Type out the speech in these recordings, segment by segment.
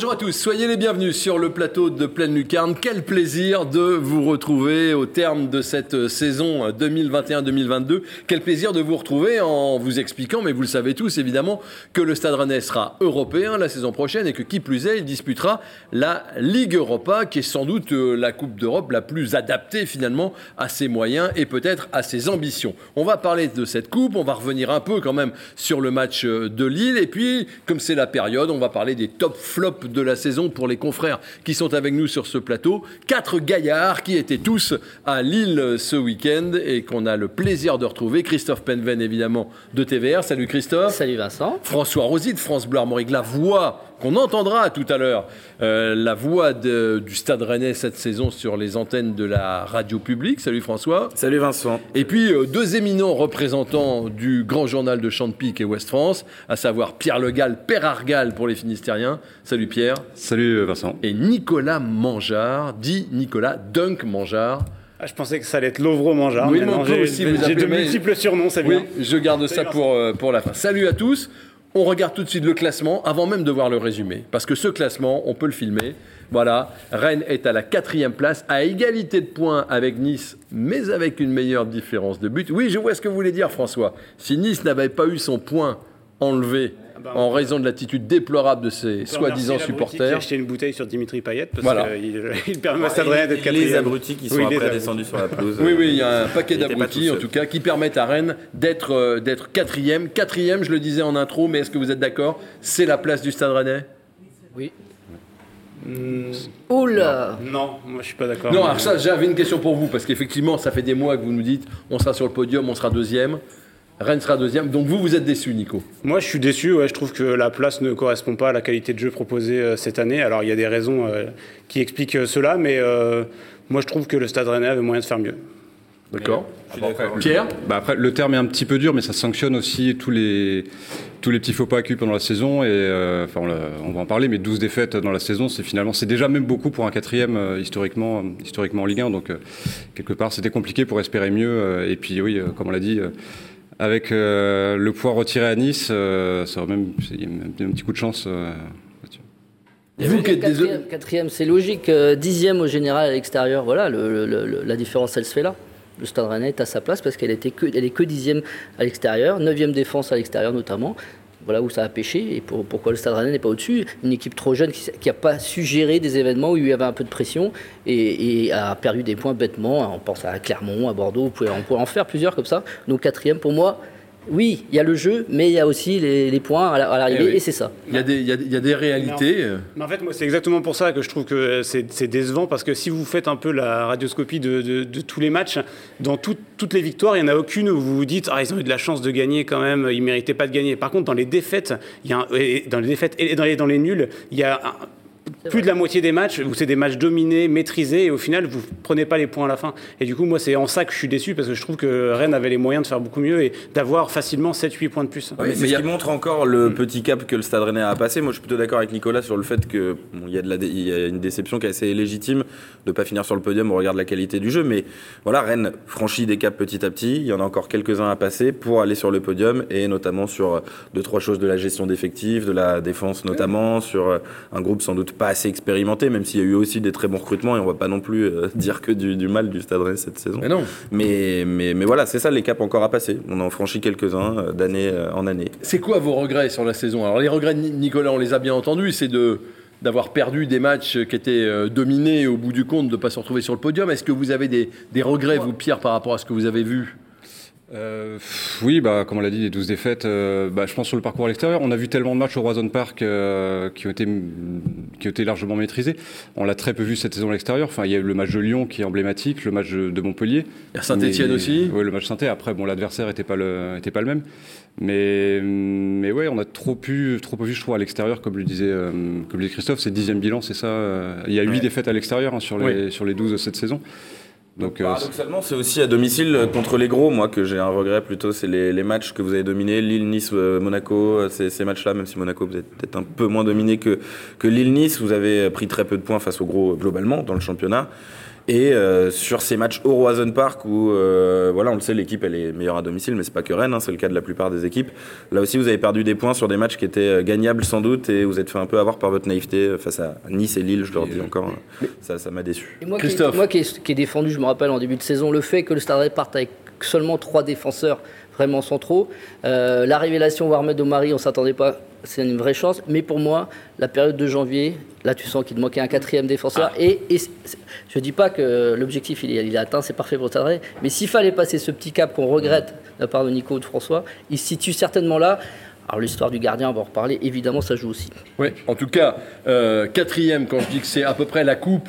Bonjour à tous, soyez les bienvenus sur le plateau de Pleine Lucarne. Quel plaisir de vous retrouver au terme de cette saison 2021-2022. Quel plaisir de vous retrouver en vous expliquant, mais vous le savez tous évidemment, que le Stade Rennais sera européen la saison prochaine et que qui plus est, il disputera la Ligue Europa, qui est sans doute euh, la Coupe d'Europe la plus adaptée finalement à ses moyens et peut-être à ses ambitions. On va parler de cette Coupe, on va revenir un peu quand même sur le match euh, de Lille et puis, comme c'est la période, on va parler des top flops de la saison pour les confrères qui sont avec nous sur ce plateau. Quatre gaillards qui étaient tous à Lille ce week-end et qu'on a le plaisir de retrouver. Christophe Penven, évidemment, de TVR. Salut Christophe. Salut Vincent. François Rosy de France Bleu Armorique, la voix qu'on entendra tout à l'heure, euh, la voix du Stade Rennais cette saison sur les antennes de la radio publique. Salut François. Salut Vincent. Et puis euh, deux éminents représentants du grand journal de Champic et Ouest France, à savoir Pierre Legal, Père Argal pour les Finistériens. Salut Pierre. Salut Vincent. Et Nicolas Mangeard, dit Nicolas Dunk Mangeard. Ah, je pensais que ça allait être Lovro Mangeard. Oui, mais J'ai de multiples surnoms, c'est bien. Oui, je garde ça pour, euh, pour la fin. Salut à tous. On regarde tout de suite le classement avant même de voir le résumé. Parce que ce classement, on peut le filmer. Voilà, Rennes est à la quatrième place, à égalité de points avec Nice, mais avec une meilleure différence de but. Oui, je vois ce que vous voulez dire, François. Si Nice n'avait pas eu son point enlevé ah bah, en raison de l'attitude déplorable de ses soi-disant supporters. J'ai acheté une bouteille sur Dimitri Payet parce qu'il il permet à Rennes d'être quatrième. Les abrutis qui sont après descendus sur la pelouse. Oui, oui, il y a un paquet d'abrutis en tout cas qui permettent à Rennes d'être euh, d'être quatrième. Quatrième, je le disais en intro, mais est-ce que vous êtes d'accord? C'est la place du Stade Rennais? Oui. Mmh. Oula Non, moi je suis pas d'accord. Non, alors ça, j'avais une question pour vous, parce qu'effectivement, ça fait des mois que vous nous dites on sera sur le podium, on sera deuxième. Rennes sera deuxième. Donc vous, vous êtes déçu, Nico Moi, je suis déçu. Ouais, je trouve que la place ne correspond pas à la qualité de jeu proposée euh, cette année. Alors, il y a des raisons euh, qui expliquent euh, cela, mais moi, je trouve que le Stade Rennais avait moyen de faire mieux. D'accord. Pierre bah Après, le terme est un petit peu dur, mais ça sanctionne aussi tous les, tous les petits faux pas acquis pendant la saison. Et enfin, on, va en parler, mais 12 défaites dans la saison, c'est finalement, c'est déjà même beaucoup pour un quatrième historiquement, historiquement en Ligue 1. Donc, quelque part, c'était compliqué pour espérer mieux. et puis, oui, comme on l'a dit avec euh, le poids retiré à Nice, euh, ça aurait même, il y a un petit coup de chance. Euh, vous quatrième, quatrième c'est logique. dixième au général à l'extérieur, voilà, la différence, elle se fait là. Le Stade Rennais est à sa place parce qu'elle était que, elle est que dixième à l'extérieur, neuvième défense à l'extérieur notamment voilà où ça a pêché et pourquoi le Stade Rennais n'est pas au-dessus. Une équipe trop jeune qui n'a pas su gérer des événements où il y avait un peu de pression et, a perdu des points bêtement. On pense à Clermont, à Bordeaux, on pourrait, on pourrait en faire plusieurs comme ça. Donc quatrième pour moi, oui, il y a le jeu, mais il y a aussi les, points à l'arrivée, eh et c'est ça. Il y, a des, il, y a, des réalités. Mais en, fait, moi, c'est exactement pour ça que je trouve que c'est décevant, parce que si vous faites un peu la radioscopie de, tous les matchs, dans toutes les victoires, il n'y en a aucune où vous vous dites ah, ils ont eu de la chance de gagner quand même, ils ne méritaient pas de gagner. Par contre, dans les défaites, il y a dans les défaites et dans les, dans les nuls, il y a plus de la moitié des matchs où c'est des matchs dominés, maîtrisés, et au final, vous prenez pas les points à la fin. Et du coup, moi, c'est en ça que je suis déçu, parce que je trouve que Rennes avait les moyens de faire beaucoup mieux et d'avoir facilement 7-8 points de plus. mais c'est ce qui montre encore le petit cap que le Stade Rennais a passé. Moi, je suis plutôt d'accord avec Nicolas sur le fait qu'il y, a y a une déception qui est assez légitime de ne pas finir sur le podium au regard de la qualité du jeu. Mais voilà, Rennes franchit des caps petit à petit. Il y en a encore quelques-uns à passer pour aller sur le podium, et notamment sur deux, trois choses de la gestion d'effectifs, de la défense notamment, sur un groupe sans doute pas assez expérimenté, même s'il y a eu aussi des très bons recrutements et on va pas non plus euh, dire que du, mal du Stade Rennais cette saison. Mais non. Mais, mais, mais voilà, c'est ça les caps encore à passer. On en franchit quelques-uns euh, d'année euh, en année. C'est quoi vos regrets sur la saison? Alors les regrets de Nicolas, on les a bien entendus, c'est de d'avoir perdu des matchs qui étaient dominés au bout du compte, de ne pas se retrouver sur le podium. Est-ce que vous avez des, des regrets, vous, Pierre, par rapport à ce que vous avez vu? Euh, oui, bah, comme on l'a dit, les 12 défaites, euh, bah, je pense sur le parcours à l'extérieur, on a vu tellement de matchs au Roison Park euh, qui, ont été, qui ont été largement maîtrisés. On l'a très peu vu cette saison à l'extérieur. Enfin, il y a eu le match de Lyon qui est emblématique, le match de Montpellier. Saint-Etienne aussi Oui, le match saint Après, bon, l'adversaire n'était pas, le, était pas le même. Mais, mais ouais, on a trop pu, trop peu vu, je trouve, à l'extérieur, comme le disait, comme le disait Christophe, c'est dixième bilan, c'est ça. Il y a 8 défaites à l'extérieur hein, sur, les, sur les 12 de cette saison. Donc, euh, Paradoxalement, c'est aussi à domicile euh, contre les gros, moi, que j'ai un regret plutôt. C'est les, matchs que vous avez dominés, Lille, Nice, euh, Monaco, ces, matchs-là, même si Monaco, vous êtes peut-être un peu moins dominé que, que Lille, Nice. Vous avez pris très peu de points face aux gros globalement dans le championnat. Et euh, sur ces matchs au Roison Park où, euh, voilà, on le sait, l'équipe elle est meilleure à domicile, mais c'est pas que Rennes, hein, c'est le cas de la plupart des équipes. Là aussi, vous avez perdu des points sur des matchs qui étaient euh, gagnables sans doute et vous êtes fait un peu avoir par votre naïveté face à Nice et Lille, je leur dis encore. Ça, ça m'a déçu. moi, Christophe. Qui, moi qui ai, défendu, je me rappelle en début de saison, le fait que le Stade parte avec seulement trois défenseurs vraiment centraux. Euh, la révélation Warmed Omari, on ne s'attendait pas, c'est une vraie chance. Mais pour moi, la période de janvier, là tu sens qu'il te manquait un quatrième défenseur. Ah. Et, je ne dis pas que l'objectif il, est, atteint, c'est parfait pour Stade Mais s'il fallait passer ce petit cap qu'on regrette de la part de Nico ou de François, il se situe certainement là. Alors l'histoire du gardien, on va en reparler, évidemment ça joue aussi. Oui, en tout cas, euh, quatrième, quand je dis que c'est à peu près la coupe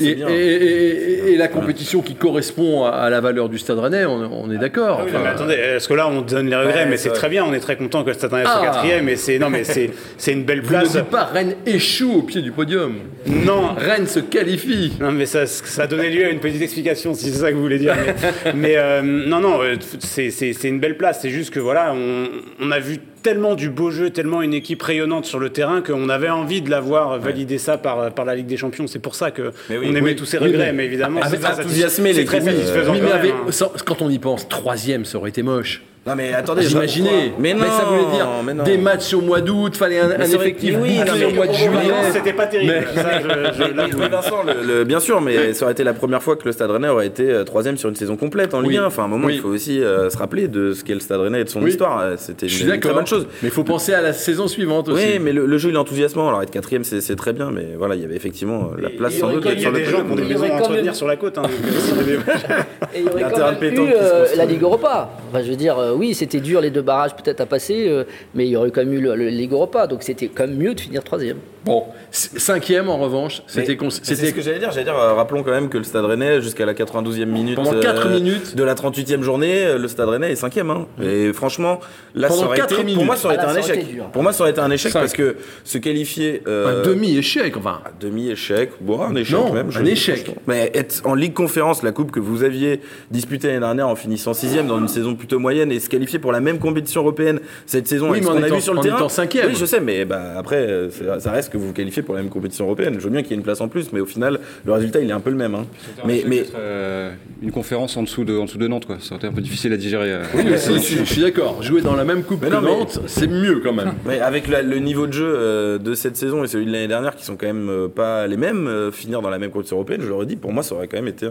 et, la compétition qui correspond à, la valeur du Stade Rennais, on, est d'accord. Ah mais attendez, est-ce que là on donne les regrets Mais c'est très bien, on est très content que le Stade Rennais soit ah. quatrième. Et c'est non, mais c'est une belle place. Vous ne pas Rennes échoue au pied du podium. Non, Rennes se qualifie. Non, mais ça, ça a donné lieu à une petite explication, si c'est ça que vous voulez dire. Mais, euh, non, non, euh, c'est une belle place. C'est juste que voilà, on, on a vu tellement du beau jeu, tellement une équipe rayonnante sur le terrain qu'on avait envie de l'avoir validé ça par, par la Ligue des Champions. C'est pour ça qu'on on aimait tous ces regrets, mais, évidemment, c'est très satisfaisant. Oui, mais quand on y pense, troisième, ça aurait été moche. Non mais attendez, j'imaginais. Mais, mais, ça voulait dire des matchs au mois d'août, fallait un, effectif oui, au mois de juillet. C'était pas terrible. Ça, je, bien sûr, mais ça aurait été la première fois que le Stade Rennais aurait été euh, troisième sur une saison complète en Ligue 1. Enfin, à un moment, il faut aussi euh, se rappeler de ce qu'est le Stade Rennais et de son histoire. Euh, c'était une, très bonne chose. Mais il faut penser à la saison suivante aussi. Oui, mais le, jeu, il est enthousiasmant. Alors être quatrième, c'est très bien, mais voilà, il y avait effectivement la place sans doute sur le Il y a des gens qui ont des maisons à entretenir sur la côte. Hein, et il y aurait quand même eu la Ligue Europa. Je veux dire, oui, c'était dur les deux barrages peut-être à passer, euh, mais il y aurait quand même eu le, Ligue Europa, donc c'était quand même mieux de finir troisième. Bon, cinquième en revanche, c'était. C'est ce que j'allais dire. J'allais dire, euh, rappelons quand même que le Stade Rennais, jusqu'à la 92e minute. Pendant 4 euh, minutes. De la 38e journée, le Stade Rennais est cinquième. Hein. Et franchement, là, ça aurait été, pour moi, ça aurait été ah, un échec. pour moi, ça aurait été un échec parce que se qualifier. un demi-échec, enfin. Un demi-échec, bon, un échec même. Un échec. Mais être en Ligue Conférence, la coupe que vous aviez disputée l'année dernière en finissant sixième dans une saison plutôt moyenne et se qualifier pour la même compétition européenne cette saison oui, mais on a vu sur le terrain. Oui, je sais, mais bah, après, ça reste que vous vous qualifiez pour la même compétition européenne. Je veux bien qu'il y ait une place en plus, mais au final, le résultat, il est un peu le même. Hein. Mais, mais... Euh, une conférence en dessous de, en dessous de Nantes, quoi. Ça aurait été un peu difficile à digérer. Euh. Oui, je, suis d'accord. Jouer dans la même coupe que Nantes, c'est mieux quand même. Mais avec le niveau de jeu euh, de cette saison et celui de l'année dernière, qui sont quand même pas les mêmes, finir dans la même compétition européenne, je leur ai dit, pour moi, ça aurait quand même été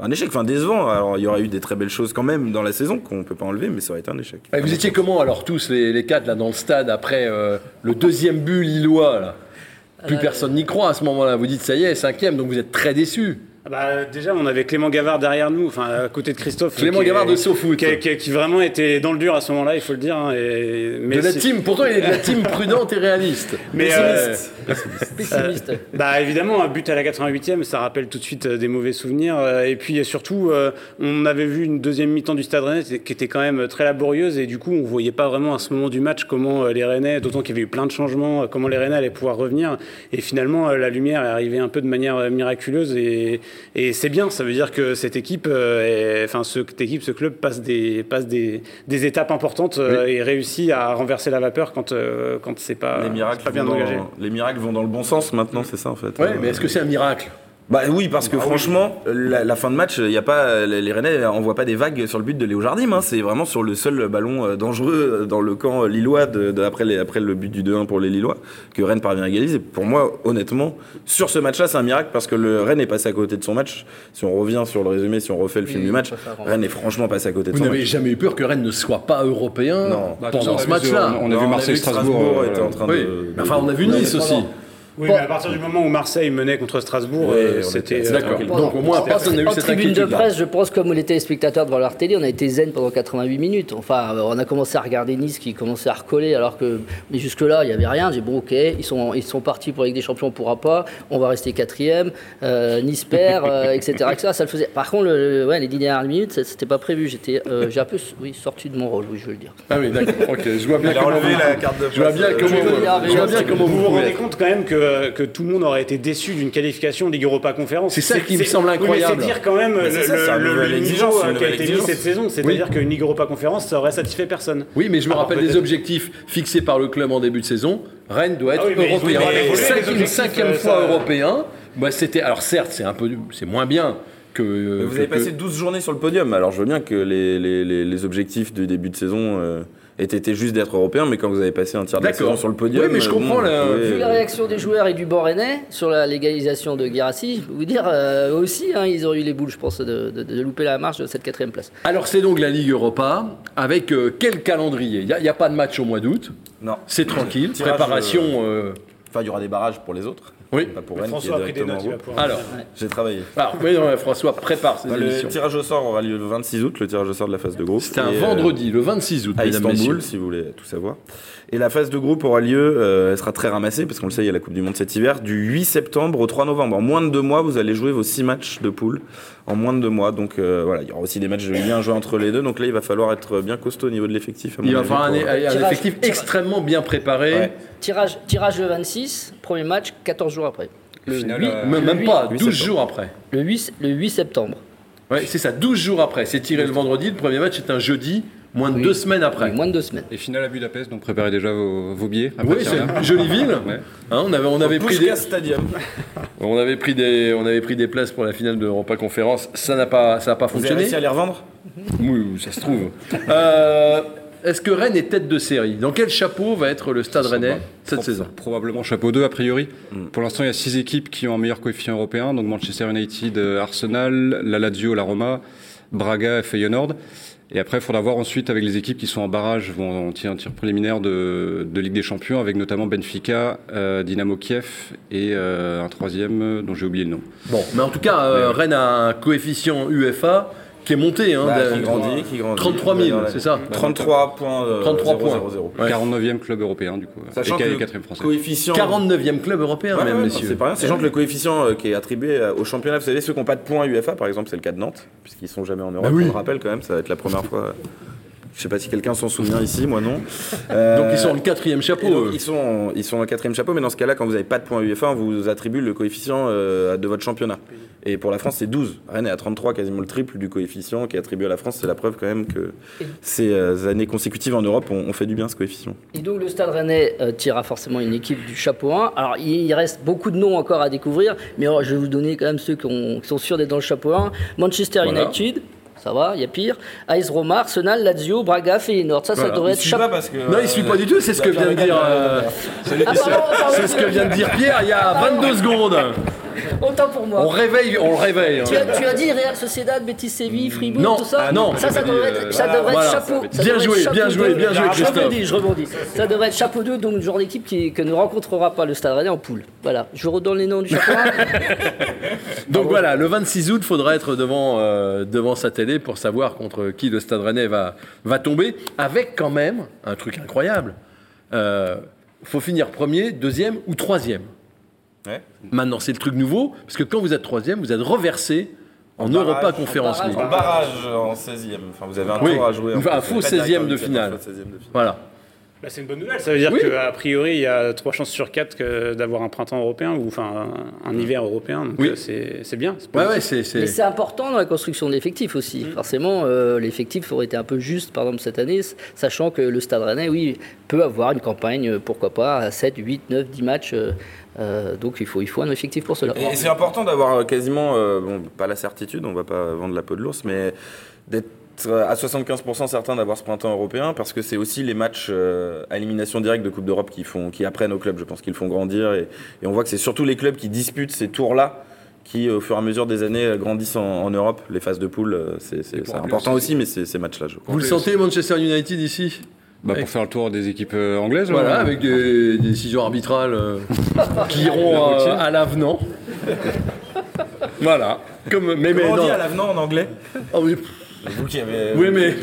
un, échec. Enfin, décevant. Alors, il y aurait eu des très belles choses quand même dans la saison qu'on peut pas enlever, mais ça aurait été un échec. vous étiez comment alors tous les, les quatre là dans le stade après le deuxième but lillois là? Plus euh, personne n'y croit à ce moment-là. Vous dites, ça y est, cinquième, donc vous êtes très déçu. Ah bah, déjà, on avait Clément Gavard derrière nous, enfin à côté de Christophe. Clément Gavard de SoFoot. Qui, qui, vraiment était dans le dur à ce moment-là, il faut le dire. Hein, et, mais de la team, pourtant il est de la team prudente et réaliste. Mais pessimiste. Euh, pessimiste. bah évidemment, un but à la 88e, ça rappelle tout de suite euh, des mauvais souvenirs. Euh, et puis surtout, on avait vu une deuxième mi-temps du Stade Rennais qui était quand même très laborieuse et du coup, on voyait pas vraiment à ce moment du match comment les Rennais, d'autant qu'il y avait eu plein de changements, comment les Rennais allaient pouvoir revenir. Et finalement, la lumière est arrivée un peu de manière miraculeuse et, et c'est bien ça veut dire que cette équipe, euh, enfin cette équipe, ce club passe des, passe des, des étapes importantes euh, et réussit à renverser la vapeur quand, euh, quand c'est pas, les miracles pas bien engagé. les miracles vont dans le bon sens maintenant, c'est ça en fait. Ouais, mais est-ce que c'est un miracle? Bah oui, parce que bah franchement, la, fin de match, il y a pas les Rennais envoient pas des vagues sur le but de Léo Jardim. Hein. c'est vraiment sur le seul ballon euh, dangereux dans le camp lillois de, après, les, après le but du 2-1 pour les Lillois que Rennes parvient à égaliser. Pour moi, honnêtement, sur ce match-là, c'est un miracle parce que le Rennes est passé à côté de son match. Si on revient sur le résumé, si on refait le film du match, Rennes est franchement passé à côté de son match. Vous n'avez jamais eu peur que Rennes ne soit pas européen pendant ce match-là On a vu Marseille-Strasbourg. était en train de. Enfin, on a vu Nice aussi. Oui, mais à partir du moment où Marseille menait contre Strasbourg, euh, c'était. Euh, d'accord. Donc au moins, personne n'a eu cette tribune de presse, je pense, comme les téléspectateurs devant leur télé, on a été zen pendant 88 minutes. Enfin, on a commencé à regarder Nice qui commençait à recoller, alors que. Mais jusque-là, il n'y avait rien. J'ai bon, ok, ils sont, ils sont partis pour la Ligue des Champions, on ne pourra pas. On va rester quatrième. Euh, nice perd, etc., etc. Ça le faisait. Par contre, le, ouais, les 10 dernières minutes, c'était pas prévu. J'étais, j'ai un peu oui, sorti de mon rôle, oui, je veux le dire. Ah oui, d'accord. ok, je vois bien comment. la carte de je vois bien comment. Vous vous rendez compte quand même que, que tout le monde aurait été déçu d'une qualification Ligue Europa Conférence. C'est ça qui me semble incroyable. c'est dire quand même le, le, niveau qui a été mis cette saison. C'est-à-dire qu'une Ligue Europa Conférence, ça aurait satisfait personne. Oui, mais je me rappelle des objectifs fixés par le club en début de saison. Rennes doit être ah européen. Cinquième, cinquième fois européen. Bah, c'était, alors certes, c'est un peu, c'est moins bien que. vous avez passé 12 journées sur le podium, alors je veux bien que les, les, les, objectifs du début de saison était juste d'être européen, mais quand vous avez passé un tiers de la saison sur le podium. Oui, mais je comprends. Vu la réaction des joueurs et du Borennais sur la légalisation de Guérassi, je peux vous dire, euh, aussi, hein, ils auraient eu les boules, je pense, de, de, louper la marche de cette quatrième place. Alors, c'est donc la Ligue Europa, avec euh, quel calendrier? Il n'y a, pas de match au mois d'août? Non. C'est tranquille. Préparation. Euh, enfin, il y aura des barrages pour les autres. Oui. Pas pour Rennes, François a pris des notes. Alors, j'ai travaillé. Alors, oui, François prépare ses bah, Le tirage au sort aura lieu le 26 août, le tirage au sort de la phase de groupe. C'est un vendredi, le 26 août, à Istanbul, si vous voulez tout savoir. Et la phase de groupe aura lieu, euh, elle sera très ramassée, parce qu'on le sait, il y a la Coupe du Monde cet hiver, du 8 septembre au 3 novembre. En moins de deux mois, vous allez jouer vos six matchs de poule. En moins de deux mois. Donc euh, voilà, il y aura aussi des matchs de 1 joués entre les deux. Donc là, il va falloir être bien costaud au niveau de l'effectif. Il va falloir un, effectif extrêmement bien préparé. Tirage, tirage le 26, premier match 14 jours après. Le euh, même pas, 12 jours après. Le 8, le 8 septembre. Ouais, c'est ça, 12 jours après. C'est tiré le vendredi, le premier match est un jeudi. Moins de deux semaines après. moins de deux semaines. Et finale à Budapest, donc préparez déjà vos, billets. Oui, c'est une jolie ville. Hein, on avait, on avait pris des stadium. on avait pris des, on avait pris des places pour la finale de Europa Conférence. Ça n'a pas, ça n'a pas fonctionné. Vous avez réussi à les revendre? Oui, ça se trouve. euh, est-ce que Rennes est tête de série? Dans quel chapeau va être le Stade Rennais cette saison? Probablement chapeau 2 a priori. Hmm. Pour l'instant, il y a six équipes qui ont un meilleur coefficient européen, donc Manchester United, euh, Arsenal, la Lazio, la Roma, Braga et Feyenoord. Et après, il faudra voir ensuite avec les équipes qui sont en barrage, vont tirer un tir préliminaire de, Ligue des Champions, avec notamment Benfica, euh, Dynamo Kiev et euh, un troisième dont j'ai oublié le nom. Bon, mais en tout cas, Rennes a un coefficient UFA qui est monté. Hein, bah, qui grandit, qui grandit. 33 000, c'est ça 33 points. 33 euh, points. 49e club européen, du coup. Sachant que le 4 français. coefficient. 49e club européen, même, messieurs. C'est pas rien. Sachant que le coefficient euh, qui est attribué euh, au championnat, vous savez, ceux qui n'ont pas de points UEFA, par exemple, c'est le cas de Nantes, puisqu'ils sont jamais en Europe. Bah oui. On le rappelle quand même, ça va être la première fois. Je sais pas si quelqu'un s'en souvient ici, moi non. donc ils sont le quatrième chapeau. ils sont ils sont le quatrième chapeau, mais dans ce cas-là, quand vous n'avez pas de points UEFA, on vous attribue le coefficient de votre championnat. Et pour la France, c'est 12. Rennes est à 33, quasiment le triple du coefficient qui est attribué à la France. C'est la preuve quand même que ces euh, années consécutives en Europe ont, fait du bien ce coefficient. Et donc le Stade Rennais euh, tirera forcément une équipe du chapeau 1. Alors il, reste beaucoup de noms encore à découvrir, mais je vais vous donner quand même ceux qui, sont sûrs d'être dans le chapeau 1. Manchester United. Ça va, il y a pire. AS Roma, Arsenal, Lazio, Braga, Feyenoord. Ça, ça devrait être chapeau. non, il suit pas du tout. C'est ce que vient de dire. Euh, c'est ce que vient de dire Pierre il y a 22 secondes. Autant pour moi. On réveille, on le réveille. Tu, as, tu as, dit Real Sociedad, Betis Séville, Fribourg, tout ça ah non. Ça, ça devrait être, ça devrait être chapeau. bien joué, bien joué, bien joué. Je rebondis, je rebondis. Ça devrait être chapeau 2, donc le genre d'équipe qui, que ne rencontrera pas le Stade Rennais en poule. Voilà, je redonne les noms du chapeau donc voilà, le 26 août, il faudra être devant, euh, devant sa télé pour savoir contre qui le Stade Rennais va, va tomber, avec quand même un truc incroyable. Euh, faut finir premier, deuxième ou troisième. Maintenant, c'est le truc nouveau, parce que quand vous êtes troisième, vous êtes reversé en, Europa Conference League. En barrage en 16e. Enfin, vous avez un tour à jouer. un faux 16e de finale. Voilà. Bah, c'est une bonne nouvelle. Ça veut dire qu'à priori, il y a trois chances sur quatre d'avoir un printemps européen ou enfin un, hiver européen. Donc oui. Euh, c'est bien. Mais c'est important dans la construction de l'effectif aussi. Mm. Forcément, euh, l'effectif aurait été un peu juste, par exemple, cette année, sachant que le Stade Rennais, oui, peut avoir une campagne, euh, pourquoi pas, à 7, 8, 9, 10 matchs. Donc il faut, il faut un effectif pour cela. Et, c'est important d'avoir quasiment, bon, pas la certitude, on va pas vendre la peau de l'ours, mais d'être à 75% certain d'avoir ce printemps européen parce que c'est aussi les matchs euh, à élimination directe de Coupe d'Europe qui, font, qui apprennent aux clubs. Je pense qu'ils font grandir et, on voit que c'est surtout les clubs qui disputent ces tours-là qui, au fur et à mesure des années, grandissent en, Europe. Les phases de poule, euh, c'est important aussi, mais c'est ces matchs-là. Vous le sentez, Manchester United, ici? Bah pour faire le tour des équipes euh, anglaises Voilà, avec des, décisions arbitrales qui iront à l'avenant. voilà. Comme, mais, Comment on dit à l'avenant en anglais? Oh, oui. Oui, mais,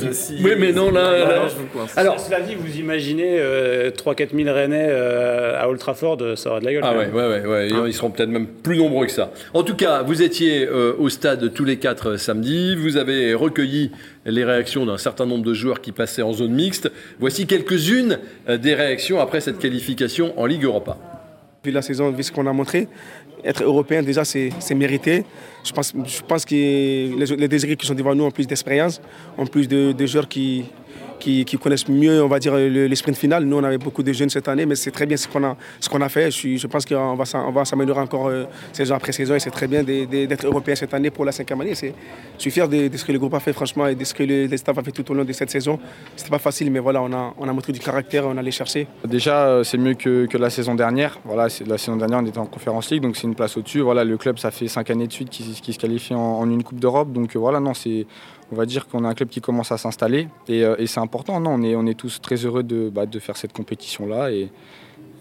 oui, mais non, là. Alors, cela dit, vous imaginez 3-4 euh, 000 Rennais euh, à Old Trafford, ça aura de la gueule. Ah, ouais, ouais, ouais, hein Ils seront peut-être même plus nombreux que ça. En tout cas, vous étiez euh, au stade tous les quatre samedis. Vous avez recueilli les réactions d'un certain nombre de joueurs qui passaient en zone mixte. Voici quelques-unes des réactions après cette qualification en Ligue Europa. Vu la saison, vu ce qu'on a montré, être européen, déjà, c'est mérité. Je pense, que les, deux équipes qui sont devant nous ont plus d'expérience, ont plus de, joueurs qui, qui, connaissent mieux, on va dire, les sprints finales. Nous, on avait beaucoup de jeunes cette année, mais c'est très bien ce qu'on a, ce qu'on a fait. Je, pense qu'on va, s'améliorer encore euh, saison après saison et c'est très bien d'être européen cette année pour la cinquième année. Je suis fier de, ce que le groupe a fait, franchement, et de ce que le, staff a fait tout au long de cette saison. C'était pas facile, mais voilà, on a, on a montré du caractère, on allait chercher. Déjà, euh, c'est mieux que, la saison dernière. Voilà, la saison dernière, on était en conférence League, donc c'est une place au-dessus. Voilà, le club, ça fait cinq années de suite qui se qualifie en, en une Coupe d'Europe. Donc euh, voilà, non, c'est on va dire qu'on a un club qui commence à s'installer euh, et, c'est important. Non, on est, on est tous très heureux de, bah, faire cette compétition-là et,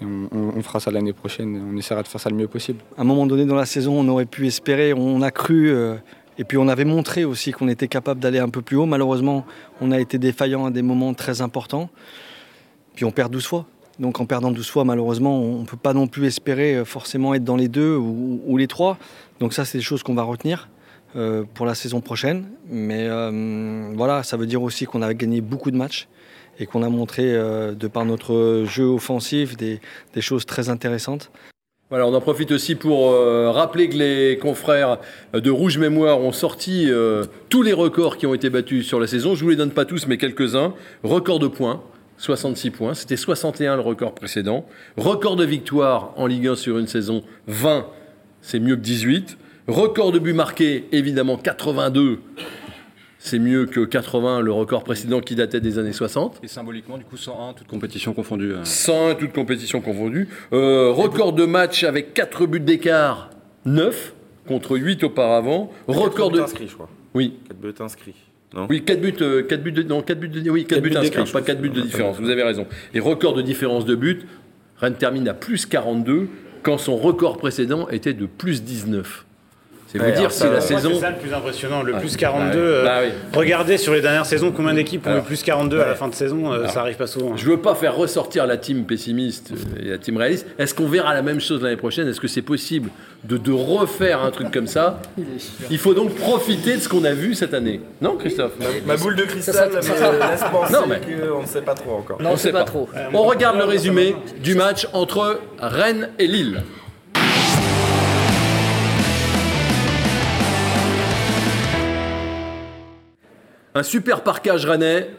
on, fera ça l'année prochaine. On essaiera de faire ça le mieux possible. À un moment donné dans la saison, on aurait pu espérer, on a cru euh, et puis on avait montré aussi qu'on était capable d'aller un peu plus haut. Malheureusement, on a été défaillant à des moments très importants. Puis on perd 12 fois. Donc en perdant 12 fois, malheureusement, on ne peut pas non plus espérer euh, forcément être dans les deux ou les trois. Donc ça, c'est des choses qu'on va retenir. Euh, pour la saison prochaine. Mais euh, voilà, ça veut dire aussi qu'on a gagné beaucoup de matchs et qu'on a montré, euh, de par notre jeu offensif, des, choses très intéressantes. Voilà, on en profite aussi pour rappeler que les confrères de Rouge Mémoire ont sorti tous les records qui ont été battus sur la saison. Je ne vous les donne pas tous, mais quelques-uns. Record de points, 66 points. C'était 61 le record précédent. Record de victoires en Ligue 1 sur une saison, 20. C'est mieux que 18. Record de buts marqués, évidemment 82. C'est mieux que 80, le record précédent qui datait des années 60. Et symboliquement, du coup, 101, toute compétition confondue. 101, toute compétition confondue. Euh, record de match avec 4 buts d'écart, 9 contre 8 auparavant. Record de. inscrits, je crois. Oui. 4 buts inscrits. Non oui, 4 buts, 4 euh, buts de, non, 4 buts de, oui, 4, buts, inscrits, pas 4 buts de différence, vous avez raison. Et record de différence de buts, Rennes termine à plus 42 quand son record précédent était de plus 19. C'est vous dire si la saison. C'est ça le plus impressionnant, le plus 42. Euh, bah regardez sur les dernières saisons combien d'équipes ont le plus 42 à la fin de saison, euh, ça arrive pas souvent. Je veux pas faire ressortir la team pessimiste et la team réaliste. Est-ce qu'on verra la même chose l'année prochaine? Est-ce que c'est possible de, de, refaire un truc comme ça? Il faut donc profiter de ce qu'on a vu cette année. Non, Christophe? Ma, boule de cristal me laisse penser non, mais... qu'on ne sait pas trop encore. Non, on ne sait pas trop. On regarde le résumé du match entre Rennes et Lille. Un super parquage rennais,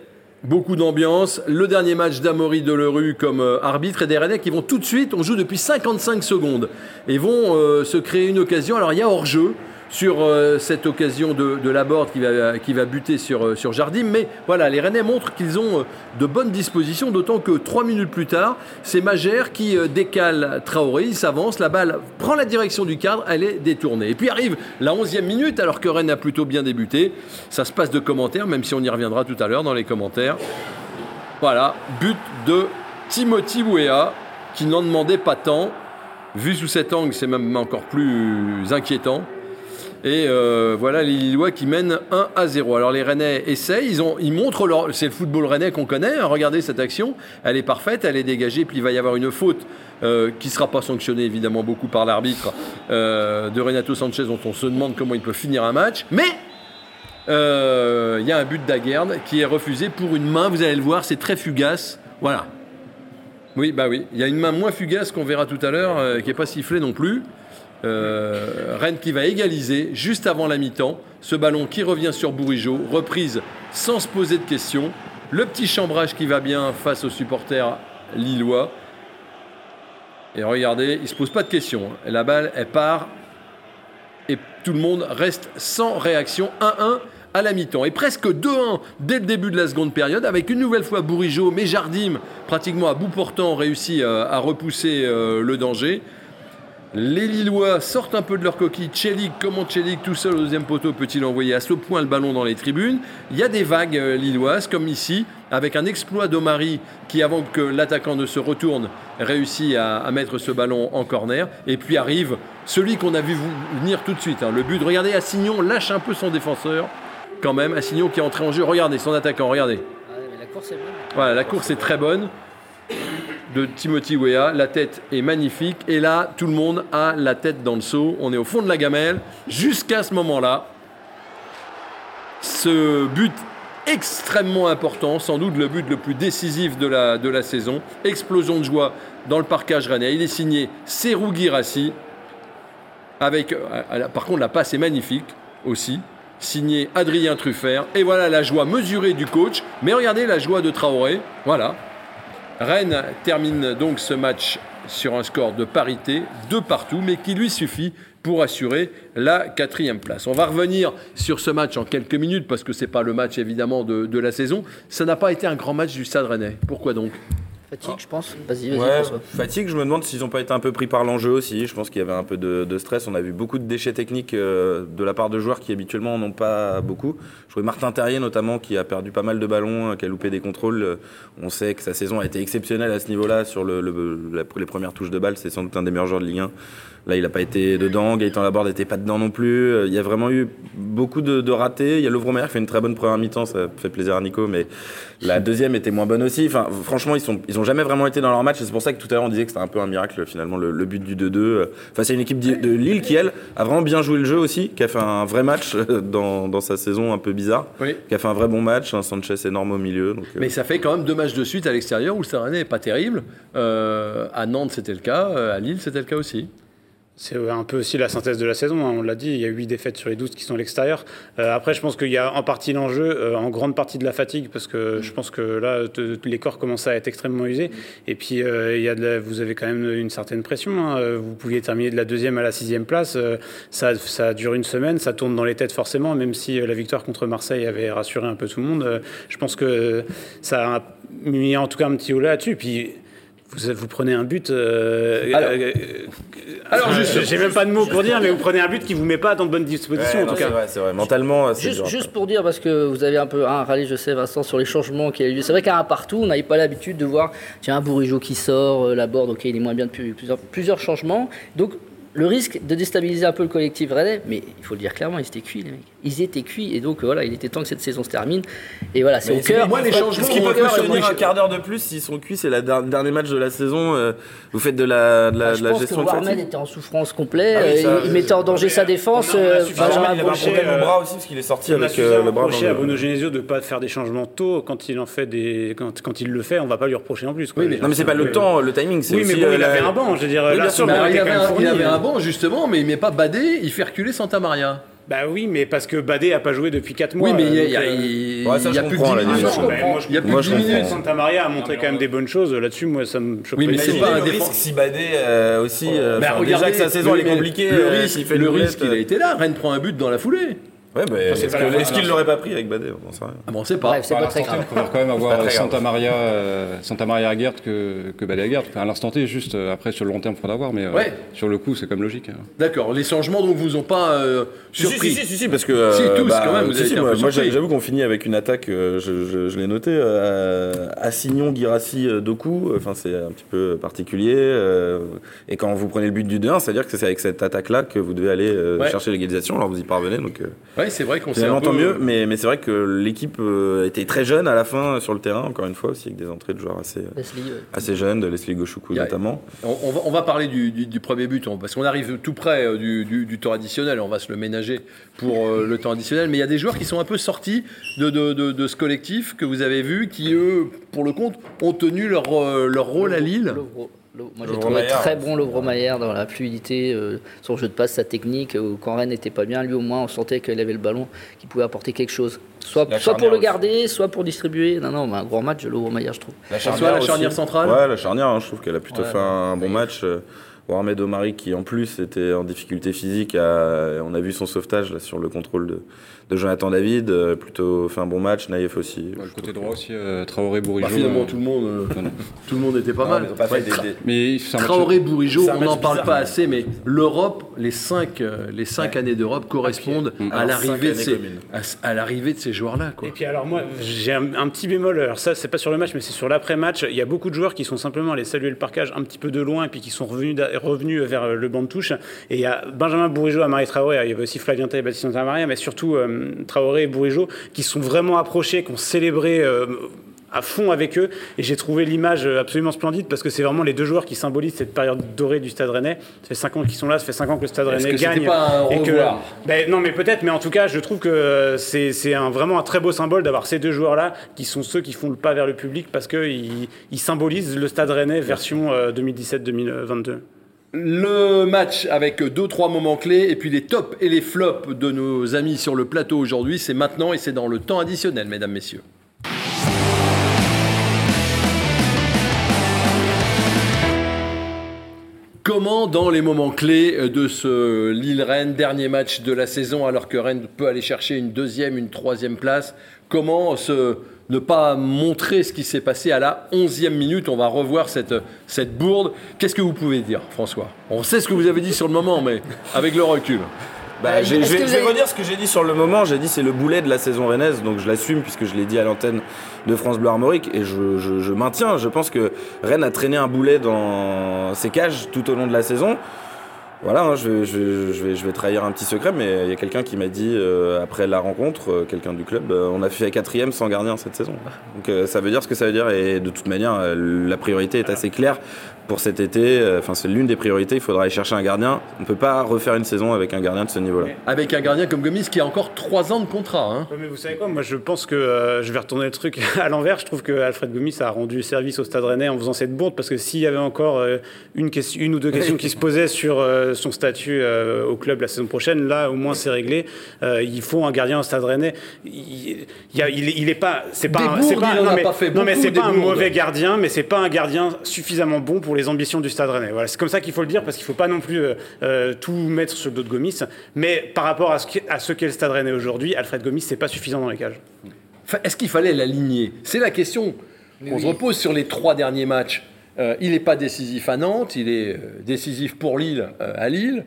beaucoup d'ambiance. Le dernier match d'Amaury Delerue comme euh, arbitre et des Rennais qui vont tout de suite, on joue depuis 55 secondes, et vont euh, se créer une occasion. Alors il y a hors-jeu, sur euh, cette occasion de, de Laborde qui va, buter sur, euh, sur Jardim. Mais voilà, les Rennais montrent qu'ils ont euh, de bonnes dispositions, d'autant que trois minutes plus tard, c'est Magère qui décale Traoré, il s'avance, la balle prend la direction du cadre, elle est détournée. Et puis arrive la onzième minute, alors que Rennes a plutôt bien débuté. Ça se passe de commentaires, même si on y reviendra tout à l'heure dans les commentaires. Voilà, but de Timothy Weah, qui n'en demandait pas tant. Vu sous cet angle, c'est même encore plus inquiétant. Et euh, voilà les Lillois qui mènent 1 à 0. Alors les Rennais essayent, ils, ont, ils montrent leur. C'est le football rennais qu'on connaît. Hein. regardez cette action, elle est parfaite, elle est dégagée, puis il va y avoir une faute euh, qui ne sera pas sanctionnée évidemment beaucoup par l'arbitre euh, de Renato Sanchez, dont on se demande comment il peut finir un match. Mais il y a un but d'Aguerd qui est refusé pour une main, vous allez le voir, c'est très fugace. Voilà. Oui, bah oui. Il y a une main moins fugace qu'on verra tout à l'heure, qui n'est pas sifflée non plus. Euh, Rennes qui va égaliser juste avant la mi-temps. Ce ballon qui revient sur Bourigeau, reprise sans se poser de questions. Le petit chambrage qui va bien face aux supporters lillois. Et regardez, il ne se pose pas de questions. Hein. La balle, elle part. Et tout le monde reste sans réaction. 1-1 à la mi-temps. Et presque 2-1 dès le début de la seconde période, avec une nouvelle fois Bourigeau, mais Jardim, pratiquement à bout portant, réussit euh, à repousser euh, le danger. Les Lillois sortent un peu de leur coquille. Chelik, comment Chelik tout seul au deuxième poteau peut-il envoyer à ce point le ballon dans les tribunes? Il y a des vagues euh, lilloises, comme ici, avec un exploit d'Omari qui, avant que l'attaquant ne se retourne, réussit à, mettre ce ballon en corner. Et puis arrive celui qu'on a vu venir tout de suite. Hein. le but, regardez, Assignon lâche un peu son défenseur, quand même. Assignon qui est entré en jeu. Regardez son attaquant, regardez. Ah la course est bonne. Voilà, la course est très bonne de Timothy Weah. La tête est magnifique. Et là, tout le monde a la tête dans le seau. On est au fond de la gamelle. Jusqu'à ce moment-là, ce but extrêmement important, sans doute le but le plus décisif de la, saison. Explosion de joie dans le parcage rennais. Il est signé Serou Girassi. Avec, euh, par contre, la passe est magnifique aussi. signé Adrien Truffert. Et voilà la joie mesurée du coach. Mais regardez la joie de Traoré. Voilà. Rennes termine donc ce match sur un score de parité, de partout, mais qui lui suffit pour assurer la quatrième place. On va revenir sur ce match en quelques minutes parce que ce n'est pas le match évidemment de, la saison. Ça n'a pas été un grand match du Stade Rennais. Pourquoi donc? Fatigue, je pense. Vas-y, vas-y, Ouais, fatigue, je me demande s'ils n'ont pas été un peu pris par l'enjeu aussi. Je pense qu'il y avait un peu de, de stress. On a vu beaucoup de déchets techniques euh, de la part de joueurs qui habituellement n'en ont pas beaucoup. Je trouvais Martin Terrier notamment qui a perdu pas mal de ballons, euh, qui a loupé des contrôles. Euh, On sait que sa saison a été exceptionnelle à ce niveau-là sur le, le- la- les premières touches de balle. C'est sans doute un des meilleurs joueurs de Ligue 1. Là, il n'a pas été dedans. Gaëtan Laborde n'était pas dedans non plus. Il y a vraiment eu beaucoup de, de ratés. Il y a Lovromer qui fait une très bonne première mi-temps. Ça fait plaisir à Nico. Mais la deuxième était moins bonne aussi. Enfin, franchement, ils sont, ils ont jamais vraiment été dans leur match. Et c'est pour ça que tout à l'heure, on disait que c'était un peu un miracle, finalement, le, le but du 2-2 euh, face à une équipe de Lille qui, elle, a vraiment bien joué le jeu aussi, qui a fait un vrai match euh, dans, dans sa saison un peu bizarre, Oui. qui a fait un vrai bon match. Un Sanchez énorme au milieu. Donc, euh, Mais ça fait quand même deux matchs de suite à l'extérieur où le Stade Rennais n'est pas terrible. Euh, à Nantes, c'était le cas. À Lille, c'était le cas aussi. C'est un peu aussi la synthèse de la saison, hein, on l'a dit, il y a 8 défaites sur les 12 qui sont à l'extérieur. Euh, après, je pense qu'il y a en partie l'enjeu, euh, en grande partie de la fatigue, parce que je pense que là, les corps commencent à être extrêmement usés. Et puis, euh, il y a vous avez quand même une certaine pression. hein. Vous pouviez terminer de la deuxième à la sixième place. Ça, ça dure une semaine, ça tourne dans les têtes forcément, même si la victoire contre Marseille avait rassuré un peu tout le monde. Je pense que ça a mis en tout cas un petit haut là-dessus. Vous, vous prenez un but. euh, Alors- euh, Alors, juste- j'ai même pas de mots pour dire, mais vous prenez un but qui vous met pas dans de bonnes dispositions ouais, en non, tout c'est cas. vrai, c'est vrai. Mentalement, c'est Juste, dur. juste pour dire, parce que vous avez un peu un râlé, je sais, Vincent, sur les changements qui a eu lieu. C'est vrai qu'à un partout, on n'avait pas l'habitude de voir, tiens, un Bourigeau qui sort, euh, la board, ok, il est moins bien depuis plusieurs, plusieurs changements. Donc, le risque de déstabiliser un peu le collectif Rennais, mais il faut le dire clairement, ils étaient cuits, les mecs. Ils étaient cuits, et donc voilà, il était temps que cette saison se termine. Et voilà, c'est au cœur. moi, les changements Ce qui et tenir un quart d'heure de plus s'ils sont cuits, c'est le dernier match de la saison. euh, vous faites de la, de la, Ah, de la pense que gestion de Warmed fatigue. était en souffrance complète, Ah oui, ça, euh, il mettait en danger sa défense. on a- on a euh, Benjamin il avait un problème au euh, bras aussi parce qu'il est sorti On avec euh, le bras reproché à le- Bruno Genesio de ne pas faire des changements tôt quand il en fait des quand, quand il le fait, on va pas lui reprocher en plus. quoi. Oui, mais- Non mais c'est pas le temps, le timing, c'est Oui, mais euh, il avait un banc, je veux dire. Là, il, avait un, il banc justement, mais il met pas Badé, il fait reculer Santa Maria. Bah oui, mais parce que Badé a pas joué depuis 4 mois. oui, mais il y a, il y a- euh, il- Ouais, ça, il y a plus la 10 minutes. défense. bah, moi, je- Il y a plus Moi, je 10 comprends. minutes. Santa Maria a montré quand même des bonnes choses. Là-dessus, moi, ça me choque Oui, mais c'est pas un risque si Badé euh, aussi. euh, Bah, regardez, déjà que sa saison le- elle est compliquée. Le euh, risque, s'il fait le risque, il a roulette, été là. Rennes prend un but dans la foulée. Ouais, bah, est-ce qu'il l'aurait pas pris avec Badé? On sait rien. Ah bon, on sait pas. Bref, c'est pas très grave. on préfère quand même avoir. Santa Maria, euh, Santa Maria à Gert que, que Balé à Gert. Enfin, à l'instant T, juste euh, après sur le long terme, il faudra voir, mais euh, Ouais. sur le coup, c'est comme logique. hein. D'accord. Les changements donc vous ont pas euh, surpris. Si, si, si, si, parce que. euh, Si, tous, quand même, vous si, avez si, été un moi, j'avoue qu'on finit avec une attaque, euh, je, je- je l'ai noté, euh, Assignon, Girassi, Doku, enfin, c'est un petit peu particulier. euh, et quand vous prenez le but du 2-1, c'est-à-dire que c'est avec cette attaque-là que vous devez aller chercher l'égalisation, alors vous y parvenez. Donc, Ouais, c'est vrai qu'on s'est un peu... mieux, mais, mais c'est vrai que l'équipe euh, était très jeune à la fin sur le terrain, encore une fois, aussi, avec des entrées de joueurs assez, Leslie, ouais. assez jeunes, de Leslie a- notamment. On, on va, on va parler du, du- du premier but, on- parce qu'on arrive tout près euh, du, du- du temps additionnel, on va se le ménager pour euh, le temps additionnel, mais il y a des joueurs qui sont un peu sortis de, de- de- de ce collectif que vous avez vu, qui eux, pour le compte, ont tenu leur, euh, leur rôle à Lille. Lo- Moi j'ai trouvé très bon Lovro Maillard dans la fluidité, euh, son jeu de passe, sa technique. euh, quand Rennes n'était pas bien, lui au moins on sentait qu'il avait le ballon, qu'il pouvait apporter quelque chose. Soit, La soit pour charnière le aussi. garder, soit pour distribuer. Non, non, mais un grand match de Lovro Maillard, je trouve. La François, la aussi. charnière centrale Ouais, la charnière, hein, je trouve qu'elle a plutôt Ouais, fait un bon match. Euh, Mohamed Omari, qui en plus était en difficulté physique, a- on a vu son sauvetage là, sur le contrôle de, de Jonathan David, euh, plutôt fait un bon match. Naïf aussi. Ouais, le côté droit aussi, euh, Traoré, Bah, Bourigeau. finalement, euh, tout le monde, euh, tout le monde était pas mal. Mais pas fait Ouais, des- Tra- des- Mais c'est un match- Traoré, Bourigeau, un on match n'en parle bizarre. pas assez, mais l'Europe, les cinq, euh, les cinq années d'Europe correspondent à l'arrivée de ces, à, à l'arrivée de ces joueurs-là. Quoi. Et puis alors moi, j'ai un, un petit bémol. Alors ça, c'est pas sur le match, mais c'est sur l'après-match. Il y a beaucoup de joueurs qui sont simplement allés saluer le parcage un petit peu de loin et puis qui sont revenus, revenus vers euh, le banc de touche. Et il y a Benjamin Bourigeau, Amari Traoré, il y avait aussi Flavien et Baptiste Santamaria, mais surtout euh, Traoré et Bourigeau qui sont vraiment approchés, qui ont célébré. euh, à fond avec eux et j'ai trouvé l'image absolument splendide parce que c'est vraiment les deux joueurs qui symbolisent cette période dorée du Stade Rennais. Ça fait 5 ans qu'ils sont là, ça fait 5 ans que le Stade Rennais que gagne. pas un et que- ben, non, mais peut-être, mais en tout cas, je trouve que c'est c'est un, vraiment un très beau symbole d'avoir ces deux joueurs-là qui sont ceux qui font le pas vers le public parce qu'ils ils symbolisent le Stade Rennais version euh, 2017-2022. Le match avec deux trois moments clés et puis les tops et les flops de nos amis sur le plateau aujourd'hui, c'est maintenant et c'est dans le temps additionnel, mesdames, messieurs. Comment, dans les moments clés de ce Lille-Rennes, dernier match de la saison, alors que Rennes peut aller chercher une deuxième, une troisième place, comment se, ne pas montrer ce qui s'est passé à la 11e minute. On va revoir cette, cette bourde. Qu'est-ce que vous pouvez dire, François? On sait ce que vous avez dit sur le moment, mais avec le recul. Bah, euh, je vais, redire ce que j'ai dit sur le moment. J'ai dit c'est le boulet de la saison rennaise, donc je l'assume puisque je l'ai dit à l'antenne de France Bleu Armorique et je, je, maintiens. Je pense que Rennes a traîné un boulet dans ses cages tout au long de la saison. Voilà, hein, je, vais, trahir un petit secret, mais il y a quelqu'un qui m'a dit euh, après la rencontre, euh, quelqu'un du club, euh, on a fait quatrième sans gardien cette saison. Donc ça veut dire ce que ça veut dire, et de toute manière, la priorité est assez claire pour cet été, euh, enfin c'est l'une des priorités, il faudra aller chercher un gardien. On ne peut pas refaire une saison avec un gardien de ce niveau-là. Avec un gardien comme Gomis qui a encore 3 ans de contrat. Hein. mais vous savez quoi, moi je pense que euh, je vais retourner le truc à l'envers. Je trouve que Alfred Gomis a rendu service au Stade Rennais en faisant cette bourde parce que s'il y avait encore euh, une, question, une ou deux questions qui se posaient sur son statut au club la saison prochaine, là au moins c'est réglé. il faut un gardien au Stade Rennais. Il, il, est pas, c'est pas, c'est pas, non, mais c'est pas un mauvais gardien, mais c'est pas un gardien suffisamment bon pour les ambitions du Stade Rennais. Voilà, c'est comme ça qu'il faut le dire parce qu'il ne faut pas non plus euh, euh, tout mettre sur le dos de Gomis. Mais par rapport à ce qu'est le Stade Rennais aujourd'hui, Alfred Gomis, c'est pas suffisant dans les cages. Est-ce qu'il fallait l'aligner? C'est la question qu'on se repose sur les trois derniers matchs. Euh, il n'est pas décisif à Nantes, il est décisif pour Lille à Lille.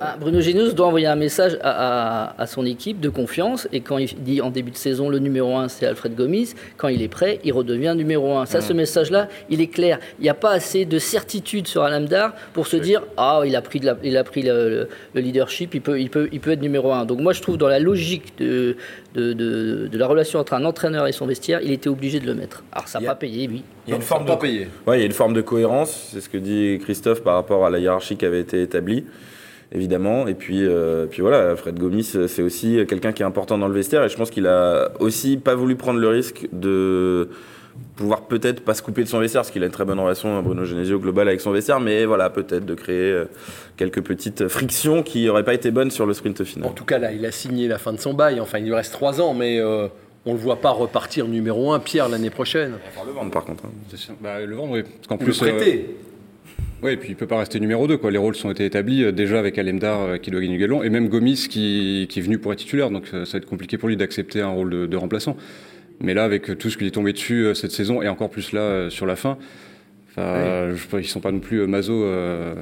Ah, Bruno Genos doit envoyer un message à, son équipe de confiance et quand il dit en début de saison le numéro 1 c'est Alfred Gomis, quand il est prêt, il redevient numéro 1. Ça, ce message-là, il est clair. Il n'y a pas assez de certitude sur Alamdar pour se dire ah il a pris, il a pris le, leadership, il peut, il, peut, il peut être numéro 1. Donc moi je trouve dans la logique de, de, de, la relation entre un entraîneur et son vestiaire, il était obligé de le mettre. Alors ça n'a pas payé, oui. Il y a une forme de Ouais, il y a une forme de cohérence, c'est ce que dit Christophe par rapport à la hiérarchie qui avait été établie évidemment. Et puis, euh, puis voilà, Fred Gomis, c'est aussi quelqu'un qui est important dans le vestiaire. Et je pense qu'il a aussi pas voulu prendre le risque de pouvoir peut-être pas se couper de son vestiaire, parce qu'il a une très bonne relation, Bruno Genesio, global avec son vestiaire, mais voilà, peut-être de créer euh, quelques petites frictions qui n'auraient pas été bonnes sur le sprint final. En tout cas, là, il a signé la fin de son bail. Enfin, il lui reste trois ans, mais euh, on ne le voit pas repartir numéro un, Pierre, l'année prochaine. Il va le vendre, par contre. Hein. Bah, le vendre, oui. Parce qu'en plus, le prêter. Oui, et puis il peut pas rester numéro 2. Quoi. Les rôles ont été établis euh, déjà avec Alemdar euh, qui doit gagner galon, et même Gomis qui, qui, est venu pour être titulaire. Donc ça, va être compliqué pour lui d'accepter un rôle de, remplaçant. Mais là, avec tout ce qui est tombé dessus euh, cette saison, et encore plus là sur la fin, Enfin, je, ils sont pas non plus maso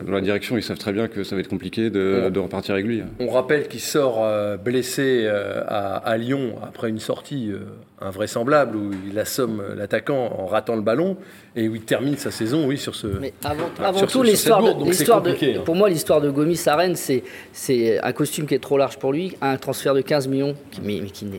dans la direction. Ils savent très bien que ça va être compliqué de, de repartir avec lui. On rappelle qu'il sort blessé à, à, Lyon après une sortie invraisemblable où il assomme l'attaquant en ratant le ballon et où il termine sa saison, oui, sur ce. Mais avant, avant tout, l'histoire de, hein. pour moi, l'histoire de Gomis à Rennes, c'est un costume qui est trop large pour lui, un transfert de 15 millions, qui, mais, qui n'est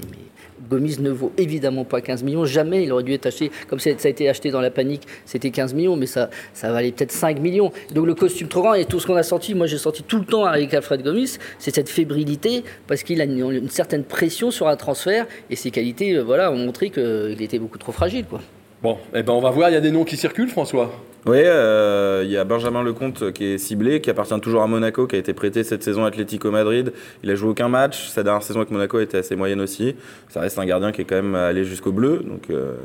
Gomis ne vaut évidemment pas 15 millions. Jamais il aurait dû être acheté. Comme ça a été acheté dans la panique, c'était 15 millions, mais ça, ça valait peut-être 5 millions. Donc le costume trop grand et tout ce qu'on a senti, moi j'ai senti tout le temps avec Alfred Gomis, c'est cette fébrilité parce qu'il a une, certaine pression sur un transfert et ses qualités euh, voilà, ont montré qu'il était beaucoup trop fragile. Quoi. Bon, eh ben on va voir, il y a des noms qui circulent, François. Oui, euh, il y a Benjamin Lecomte qui est ciblé, qui appartient toujours à Monaco, qui a été prêté cette saison à Atlético Madrid. Il a joué aucun match. Sa dernière saison avec Monaco était assez moyenne aussi. Ça reste un gardien qui est quand même allé jusqu'au bleu, donc euh,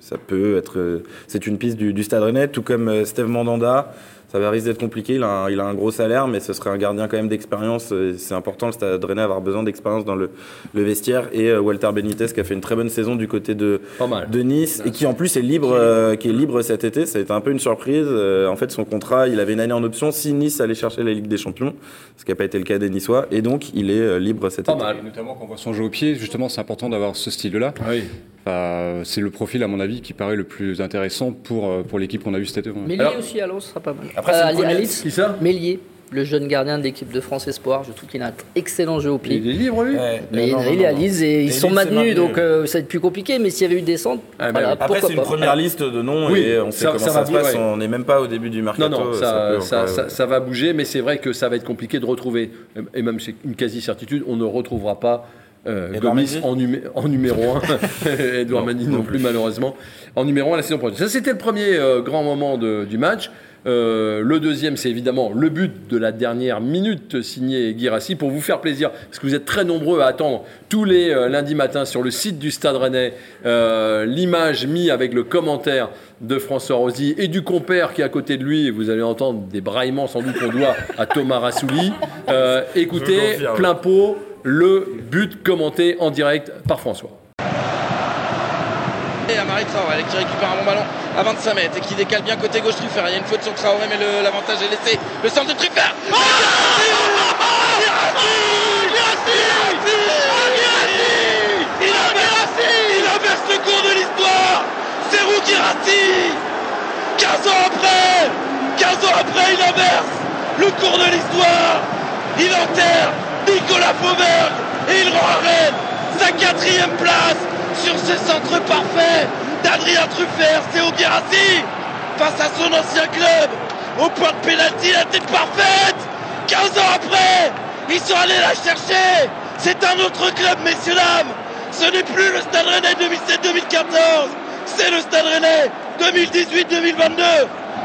ça peut être. c'est une piste du, du Stade Rennais, tout comme euh, Steve Mandanda ça va risque d'être compliqué. Il a, un, il a, un, gros salaire, mais ce serait un gardien quand même d'expérience. C'est important, le Stade Rennais, avoir besoin d'expérience dans le, le, vestiaire. Et euh, Walter Benitez qui a fait une très bonne saison du côté de, de Nice et qui en plus est libre, euh, qui est libre cet été. Ça a été un peu une surprise. Euh, en fait, son contrat, il avait une année en option si Nice allait chercher la Ligue des Champions, ce qui n'a pas été le cas des Niçois. Et donc, il est libre cet pas été. Mal. notamment quand on voit son jeu au pied, justement, c'est important d'avoir ce style-là. Oui. C'est le profil, à mon avis, qui paraît le plus intéressant pour, pour l'équipe qu'on a vue cet été. Mais lui aussi, alors, ce sera pas mal. Après, c'est qui ça Mélier le jeune gardien de l'équipe de France Espoir. Je trouve qu'il a un excellent jeu au pied. Il est libre, lui Mais il, est à Lise et ils sont maintenus, donc euh, ça va être plus compliqué. Mais s'il y avait eu descente, ah, ben, après, c'est une première liste de noms et on sait comment ça, se passe. On n'est même pas au début du mercato. Non, non, ça, va bouger, mais c'est vrai que ça va être compliqué de retrouver. Et même c'est une quasi-certitude, on ne retrouvera pas. Euh, Gomis en, en, numéro 1, Edouard Mani non, plus malheureusement, en numéro 1 la saison prochaine. Ça c'était le premier euh, grand moment de, du match. Euh, le deuxième, c'est évidemment le but de la dernière minute signé Guirassi pour vous faire plaisir, parce que vous êtes très nombreux à attendre tous les euh, lundis matins sur le site du Stade Rennais euh, l'image mise avec le commentaire de François Rosy et du compère qui est à côté de lui. Et vous allez entendre des braillements sans doute qu'on doit à Thomas Rassouli. écoutez, plein pot, le but commenté en direct par François. Et Amari Traoré qui récupère un bon ballon à 25 mètres et qui décale bien côté gauche Truffert. Il y a une faute sur Traoré mais l'avantage est laissé. Le centre de Truffert oh Il inverse le cours de l'histoire C'est Girassi 15 ans après 15 ans après il inverse le cours de l'histoire Il enterre Nicolas Fauberg et il rend sa quatrième place sur ce centre parfait d'Adrien Truffert, c'est Guerassi face à son ancien club. Au point de pénalty, la tête parfaite. 15 ans après, ils sont allés la chercher. C'est un autre club, messieurs dames. Ce n'est plus le Stade Rennais 2007-2014. C'est le Stade Rennais 2018-2022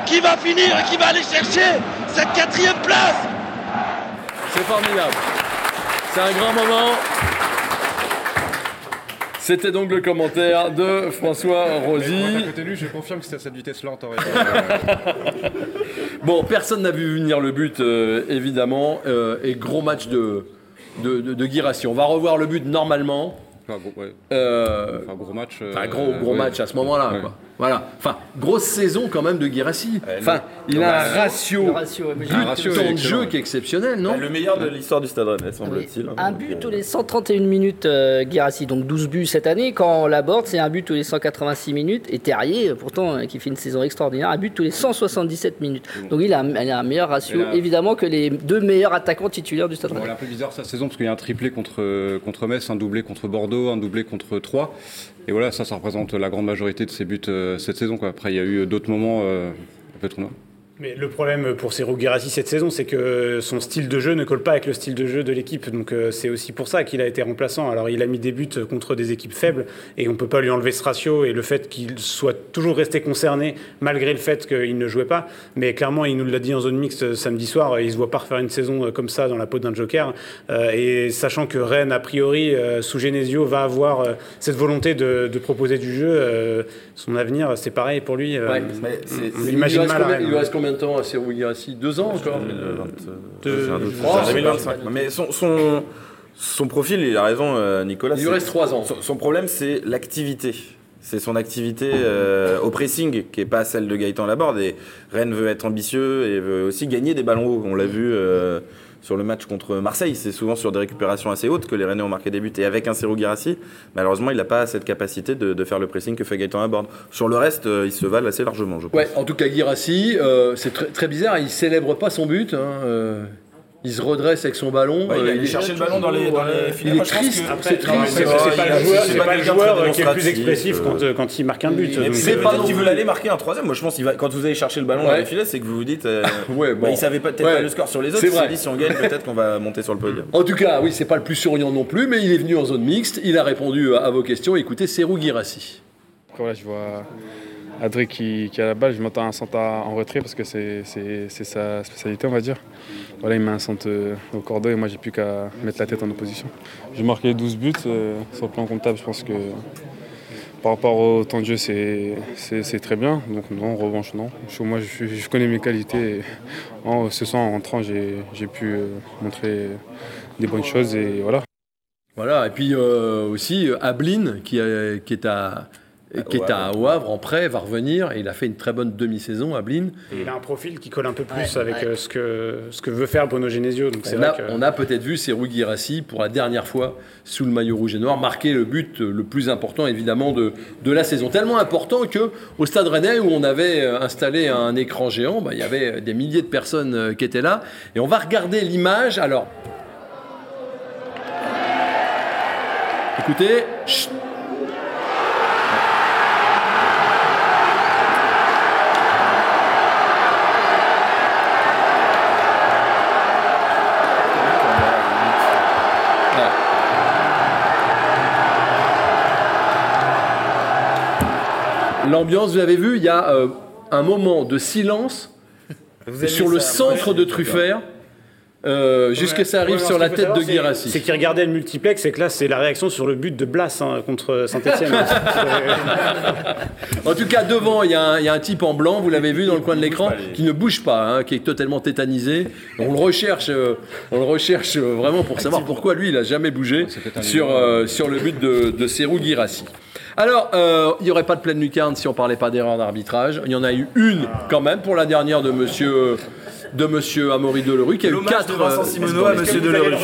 qui va finir et qui va aller chercher cette quatrième place. C'est formidable. C'est un grand moment. C'était donc le commentaire de François Rosy. je confirme que c'était à cette vitesse-là bon, personne n'a vu venir le but, euh, évidemment. Euh, et gros match de, de, de, On va revoir le but normalement. Euh, un gros match. un gros, gros match à ce moment-là. Voilà. Enfin, grosse saison quand même de Guirassi. Enfin, il a un ratio, ratio, de jeu qui est exceptionnel, non Le meilleur de l'histoire du Stade Rennais, semble-t-il. Un but tous les 131 minutes, euh, donc 12 buts cette année. Quand on l'aborde, c'est un but tous les 186 minutes. Et Terrier, pourtant, euh, qui fait une saison extraordinaire, un but tous les 177 minutes. Donc il a, un meilleur ratio, évidemment, que les deux meilleurs attaquants titulaires du Stade Rennais. C'est un peu bizarre sa saison, parce qu'il y a un triplé contre, contre Metz, un doublé contre Bordeaux, un doublé contre Troyes. Et voilà, ça, ça représente la grande majorité de ses buts euh, cette saison. Quoi. Après, il y a eu d'autres moments euh, un peu trop. Mais le problème pour Sergio Guirassi cette saison, c'est que son style de jeu ne colle pas avec le style de jeu de l'équipe. Donc euh, c'est aussi pour ça qu'il a été remplaçant. Alors il a mis des buts contre des équipes faibles et on ne peut pas lui enlever ce ratio et le fait qu'il soit toujours resté concerné malgré le fait qu'il ne jouait pas. Mais clairement, il nous l'a dit en zone mixte euh, samedi soir, il se voit pas refaire une saison euh, comme ça dans la peau d'un joker. et sachant que Rennes, a priori, sous Genesio, va avoir cette volonté de, proposer du jeu, son avenir, c'est pareil pour lui. Ouais, on imagine mal. il lui reste combien de temps à Deux ans encore 2025. Mais son, son, son, profil, il a raison, euh, Nicolas. Il lui reste trois ans. Son, problème, c'est l'activité. C'est son activité euh, au pressing qui n'est pas celle de Gaëtan Laborde. Et Rennes veut être ambitieux et veut aussi gagner des ballons hauts. On l'a vu. Euh, sur le match contre Marseille. C'est souvent sur des récupérations assez hautes que les Rennais ont marqué des buts. Et avec un Serou Girassi, malheureusement, il n'a pas cette capacité de, faire le pressing que fait Gaëtan à bord. Sur le reste, euh, il se valent assez largement, je pense. En tout cas, Girassi, euh, c'est très, bizarre. Il célèbre pas son but. Hein, euh il se redresse avec son ballon. il a euh, cherché le ballon dans les, dans les filets. Il est triste. C'est triste. C'est pas le joueur qui est le plus expressif euh, quand il marque un but. C'est pas qu'il veut l'aller marquer un troisième. Moi, je pense que quand vous allez chercher le ballon dans les filets, c'est que vous vous dites. Euh, ouais, bon. Il savait peut-être pas le score sur les autres. Il s'est dit si on gagne, peut-être qu'on va monter sur le podium. En tout cas, oui, c'est pas le plus souriant non plus, mais il est venu en zone mixte. Il a répondu à vos questions. Écoutez, Serou Girassi. Je vois Adré qui, a la balle, je m'entends un centre en retrait parce que c'est sa spécialité, on va dire. Voilà, il met un centre euh, au cordeau et moi j'ai plus qu'à mettre la tête en opposition. J'ai marqué 12 buts euh, sur le plan comptable, je pense que par rapport au temps de jeu c'est très bien. Donc non, en revanche non. Moi je, connais mes qualités. Et ce soir en rentrant j'ai pu euh, montrer des bonnes choses et voilà. Voilà, et puis aussi Ablin qui, qui est à qui est à Havre en prêt, va revenir. Et il a fait une très bonne demi-saison à Blin. il a un profil qui colle un peu plus avec euh, ce, que, ce que veut faire Bruno Genesio. Donc on, a, on a peut-être vu Serou Girassi pour la dernière fois sous le maillot rouge et noir marquer le but le plus important évidemment de, de la saison. Tellement important que au Stade Rennais où on avait euh, installé un écran géant, bah, il y avait des milliers de personnes euh, qui étaient là. Et on va regarder l'image. Alors, écoutez. L'ambiance, vous avez vu, il y a euh, un moment de silence sur le centre de Truffert. Euh, jusqu'à ça arrive sur la tête de Guirassi. C'est qu'il regardait le multiplex et que là, c'est la réaction sur le but de Blas hein, contre Saint-Etienne. en tout cas, devant, il y, a un type en blanc, vous l'avez vu dans le coin de l'écran, qui ne bouge pas, hein, qui est totalement tétanisé. On le recherche, euh, on le recherche euh, vraiment pour savoir pourquoi lui, il n'a jamais bougé sur, sur le but de, de Serou Guirassi. Alors, il n'y aurait pas de pleine lucarne si on parlait pas d'erreur d'arbitrage. Il y en a eu une quand même pour la dernière de monsieur de Monsieur Amaury Delerue qui a eu 4 de Vincent euh, Simoneau à Monsieur Delerue.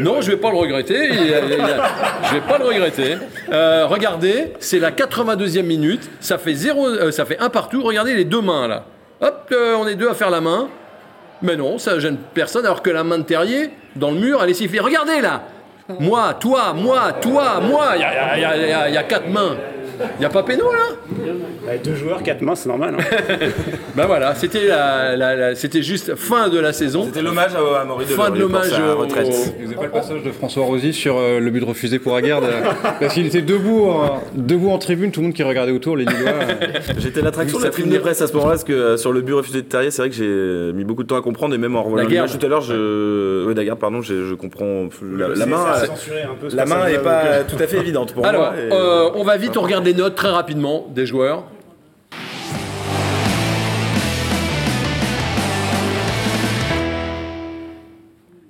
Non, je vais pas le regretter. je vais pas le regretter. Euh, regardez, c'est la 82e minute. Ça fait zéro, euh, ça fait un partout. Regardez les deux mains là. Hop, on est deux à faire la main. Mais non, ça gêne personne. Alors que la main de Terrier dans le mur, elle est sifflée. Regardez là. Moi, toi, moi, toi, moi. Il y a quatre mains. Il n'y a pas Péno là Deux joueurs, quatre mains, c'est normal. Hein. ben voilà, c'était la, c'était juste fin de la saison. C'était l'hommage à, Maurice Fin de l'hommage à retraite. Vous n'avez pas le passage de François Rosy sur euh, le but refusé pour Aguerd Parce qu'il était debout, debout en tribune, tout le monde qui regardait autour, les Lillois. J'étais l'attraction de la tribune de presse à ce moment-là, parce que euh, sur le but refusé de Terrier, c'est vrai que j'ai mis beaucoup de temps à comprendre, et même en revoyant le tout à l'heure, je. Oui, Daguerre, pardon, je, comprends. La, main, la main n'est pas tout à fait évidente pour moi. Alors, euh, on va vite, on regarde notes très rapidement des joueurs.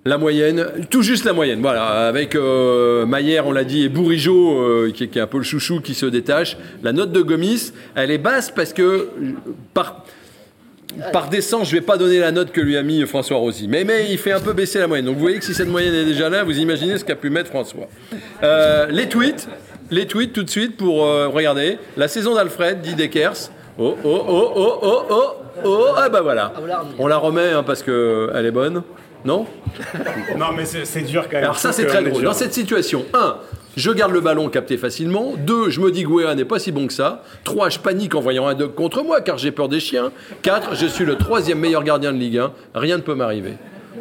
La moyenne, tout juste la moyenne, voilà, avec euh, Maillère, on l'a dit, et Bourigeau, euh, qui, est un peu le chouchou qui se détache. La note de Gomis, elle est basse parce que par, par décence, je vais pas donner la note que lui a mis François Rosy. Mais, mais il fait un peu baisser la moyenne. Donc vous voyez que si cette moyenne est déjà là, vous imaginez ce qu'a pu mettre François. Euh, les tweets, les tweets tout de suite pour euh, regarder. La saison d'Alfred, dit Dekers. Oh, oh, oh, oh, oh, oh, oh, ah bah voilà. On la remet hein, parce qu'elle est bonne. Non? Non, mais c'est dur quand même. Alors ça, c'est très drôle. Dans cette situation, 1. Je garde le ballon capté facilement. 2. Je me dis que Wea n'est pas si bon que ça. 3. Je panique en voyant un dog contre moi car j'ai peur des chiens. 4. Je suis le troisième meilleur gardien de Ligue 1. Rien ne peut m'arriver.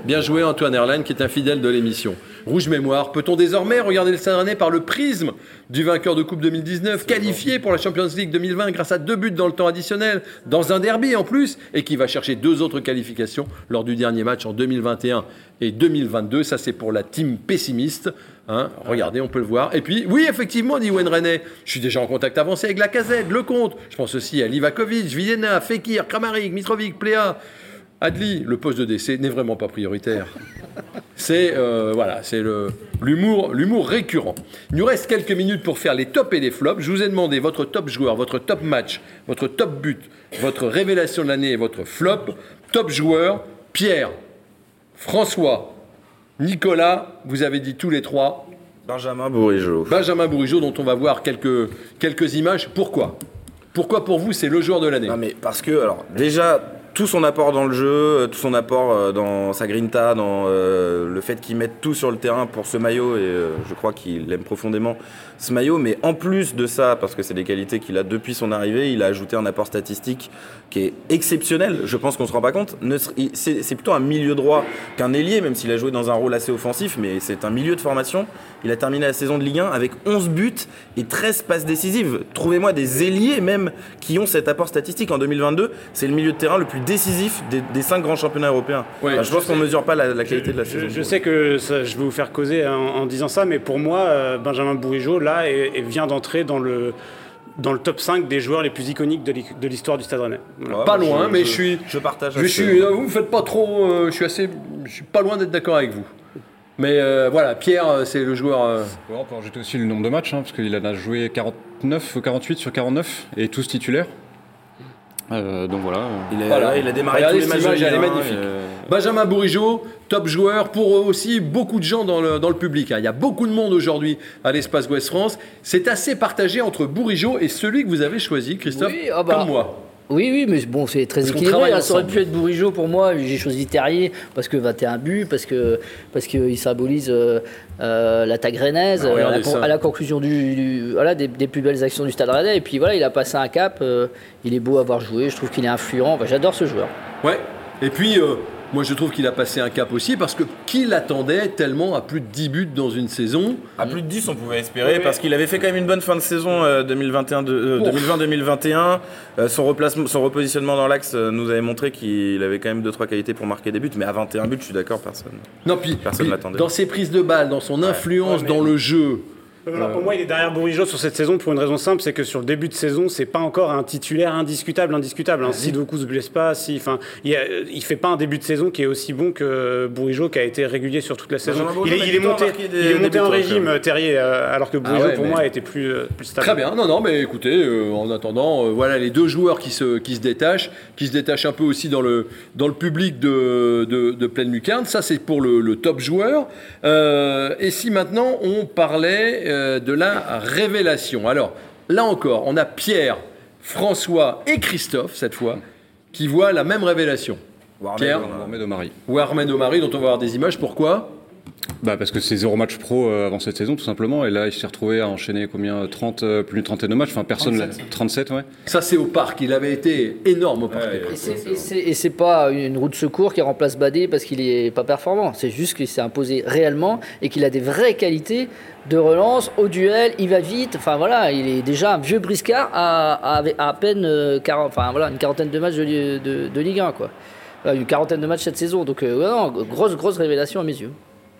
Bien joué Antoine Erlaine qui est un fidèle de l'émission. Rouge mémoire, peut-on désormais regarder le Saint-Rennais par le prisme du vainqueur de Coupe 2019, qualifié pour la Champions League 2020 grâce à deux buts dans le temps additionnel, dans un derby en plus, et qui va chercher deux autres qualifications lors du dernier match en 2021 et 2022. Ça, c'est pour la team pessimiste. Hein. regardez, on peut le voir. Et puis, oui, effectivement, dit Wayne René, je suis déjà en contact avancé avec la casette, le compte. Je pense aussi à Livakovic, Vilena, Fekir, Kramaric, Mitrovic, Pléa. Adli, le poste de décès n'est vraiment pas prioritaire. C'est euh, voilà, c'est l'humour, l'humour récurrent. Il nous reste quelques minutes pour faire les tops et les flops. Je vous ai demandé votre top joueur, votre top match, votre top but, votre révélation de l'année et votre flop. Top joueur, Pierre, François, Nicolas. Vous avez dit tous les trois. Benjamin Bourigeau. Benjamin Bourigeau, dont on va voir quelques, quelques images. Pourquoi? Pourquoi pour vous c'est le joueur de l'année? Non mais parce que alors déjà tout son apport dans le jeu, euh, tout son apport euh, dans sa grinta, dans euh, le fait qu'il mette tout sur le terrain pour ce maillot, et je crois qu'il aime profondément ce maillot. Mais en plus de ça, parce que c'est des qualités qu'il a depuis son arrivée, il a ajouté un apport statistique qui est exceptionnel. Je pense qu'on ne se rend pas compte. C'est plutôt un milieu droit qu'un ailier, même s'il a joué dans un rôle assez offensif, mais c'est un milieu de formation. Il a terminé la saison de Ligue 1 avec 11 buts et 13 passes décisives. Trouvez-moi des ailiers même qui ont cet apport statistique en 2022. C'est le milieu de terrain le plus décisif des, cinq grands championnats européens. je, pense qu'on ne mesure pas la, qualité de la saison. Je, sais que je vais vous faire causer en, disant ça, mais pour moi, euh, Benjamin Bourigeau, là, vient d'entrer dans le dans le top 5 des joueurs les plus iconiques de l'histoire du Stade Rennais. pas loin, mais je, suis. Je partage. Je suis. Vous me faites pas trop. Euh, je suis assez. Je suis pas loin d'être d'accord avec vous. Mais euh, voilà, Pierre, c'est le joueur. on peut rajouter aussi le nombre de matchs, hein, parce qu'il en a joué 49 ou 48 sur 49, et tous titulaires. Euh, donc voilà. Il, il a démarré tous les matchs. elle est magnifique. Euh, Benjamin Bourigeau, top joueur pour aussi beaucoup de gens dans le, dans le public. Hein. Il y a beaucoup de monde aujourd'hui à l'espace Ouest France. C'est assez partagé entre Bourigeau et celui que vous avez choisi, Christophe, ah bah, comme moi. Oui, oui, mais bon, c'est très équilibré. Hein. Ça aurait pu être Bourigeau pour moi. J'ai choisi Terrier parce que 21 buts, parce que parce qu'il symbolise euh, euh, l'attaque rennaise ah, à, la, conclusion du, voilà, des, plus belles actions du Stade Rennais. Et puis voilà, il a passé un cap. Euh, il est beau à voir jouer. Je trouve qu'il est influent. J'adore ce joueur. Ouais. Et puis moi je trouve qu'il a passé un cap aussi parce que qui l'attendait tellement à plus de 10 buts dans une saison À plus de 10 on pouvait espérer parce qu'il avait fait quand même une bonne fin de saison 2021, euh, 2020-2021. Euh, son, replacement, son repositionnement dans l'axe nous avait montré qu'il avait quand même 2-3 qualités pour marquer des buts, mais à 21 buts je suis d'accord, personne. Non, puis, Personne l'attendait. dans ses prises de balles, dans son influence dans le jeu. Alors pour moi, il est derrière Bourigeau sur cette saison pour une raison simple, c'est que sur le début de saison, c'est pas encore un titulaire indiscutable, indiscutable. Hein. Si Doku se blesse pas, si, enfin, il, a- il fait pas un début de saison qui est aussi bon que Bourigeau qui a été régulier sur toute la saison. Il est, a il est monté, des- il est monté en régime. Terrier, euh, alors que Bourigeau ouais, pour moi était plus, euh, plus stable. Très bien, non, non, mais écoutez, euh, en attendant, euh, voilà les deux joueurs qui se, qui se détachent, qui se détachent un peu aussi dans le, dans le public de, de, de Pleine Lucarne. Ça, c'est pour le, le top joueur. Euh, et si maintenant on parlait euh, de la révélation Alors, là encore, on a Pierre, François et Christophe, cette fois, qui voient la même révélation. Pierre Mohamed Omari. ou Armen Omari, dont on va voir des images. Pourquoi? Bah parce que c'est zéro match pro euh, avant cette saison tout simplement et là il s'est retrouvé à enchaîner combien 30 euh, plus d'une trentaine de matchs enfin personne 37, 37 ouais. Ça, c'est au parc. Il avait été énorme au parc. Et c'est- et c'est- pas une roue de secours qui remplace Badé parce qu'il est pas performant. C'est juste qu'il s'est imposé réellement et qu'il a des vraies qualités de relance, au duel, il va vite. Enfin voilà, il est déjà un vieux briscard à, à, à peine euh, 40, enfin, voilà, une quarantaine de matchs de, de- de Ligue 1. Quoi. Euh, Une quarantaine de matchs cette saison. Donc euh, ouais, non, grosse, grosse révélation à mes yeux.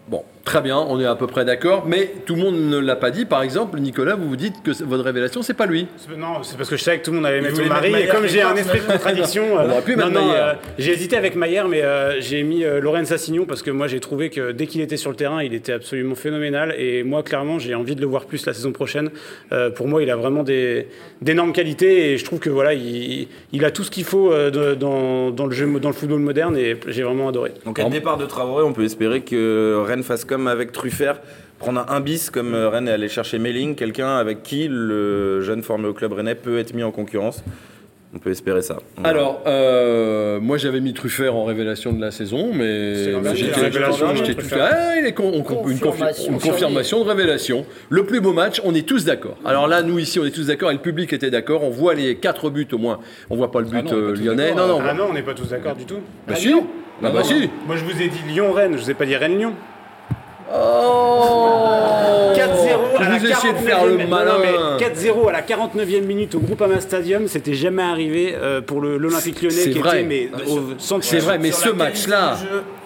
Bon, très bien, on est à peu près d'accord, mais tout le monde ne l'a pas dit. Par exemple, Nicolas, vous vous dites que votre révélation, c'est pas lui. Non, c'est parce que je savais que tout le monde allait mettre Omari. mettre Et comme j'ai un esprit de contradiction, On euh, aurait pu non, mettre non, euh, j'ai hésité avec Maillard, mais euh, j'ai mis euh, Lorenz Assignon parce que moi j'ai trouvé que dès qu'il était sur le terrain, il était absolument phénoménal. Et moi, clairement, j'ai envie de le voir plus la saison prochaine. Euh, pour moi, il a vraiment d'énormes qualités et je trouve que voilà, il, il a tout ce qu'il faut euh, de- dans, dans le jeu, dans le football moderne et j'ai vraiment adoré. Donc à le départ de Traoré, on peut espérer que Rennes fasse comme avec Truffert, prendre un bis comme euh, Rennes est allé chercher Melling, quelqu'un avec qui le jeune formé au club rennais peut être mis en concurrence. On peut espérer ça. Voilà. Alors, euh, moi j'avais mis Truffert en révélation de la saison, mais j'étais révélation, j'étais tout Truffert. Ah, il est con- on- une, confi- Confirmation. une confirmation de révélation. Le plus beau match, on est tous d'accord. Alors là, nous ici, on est tous d'accord et le public était d'accord. On voit les quatre buts au moins. On voit pas le but Ah non, pas euh, lyonnais. Non, non. on Ah non, on n'est pas tous d'accord du tout. Bah si. Ah bah si. Moi je vous ai dit Lyon-Rennes, je vous ai pas dit Rennes-Lyon. Oh. 4-0 à la Vous essayez de faire 49e le non, malin. non, mais 4-0 à la 49e minute au Groupama Stadium, c'était jamais arrivé euh, pour l'Olympique Lyonnais C'est qui vrai. était mais. C'est vrai, mais ce match-là,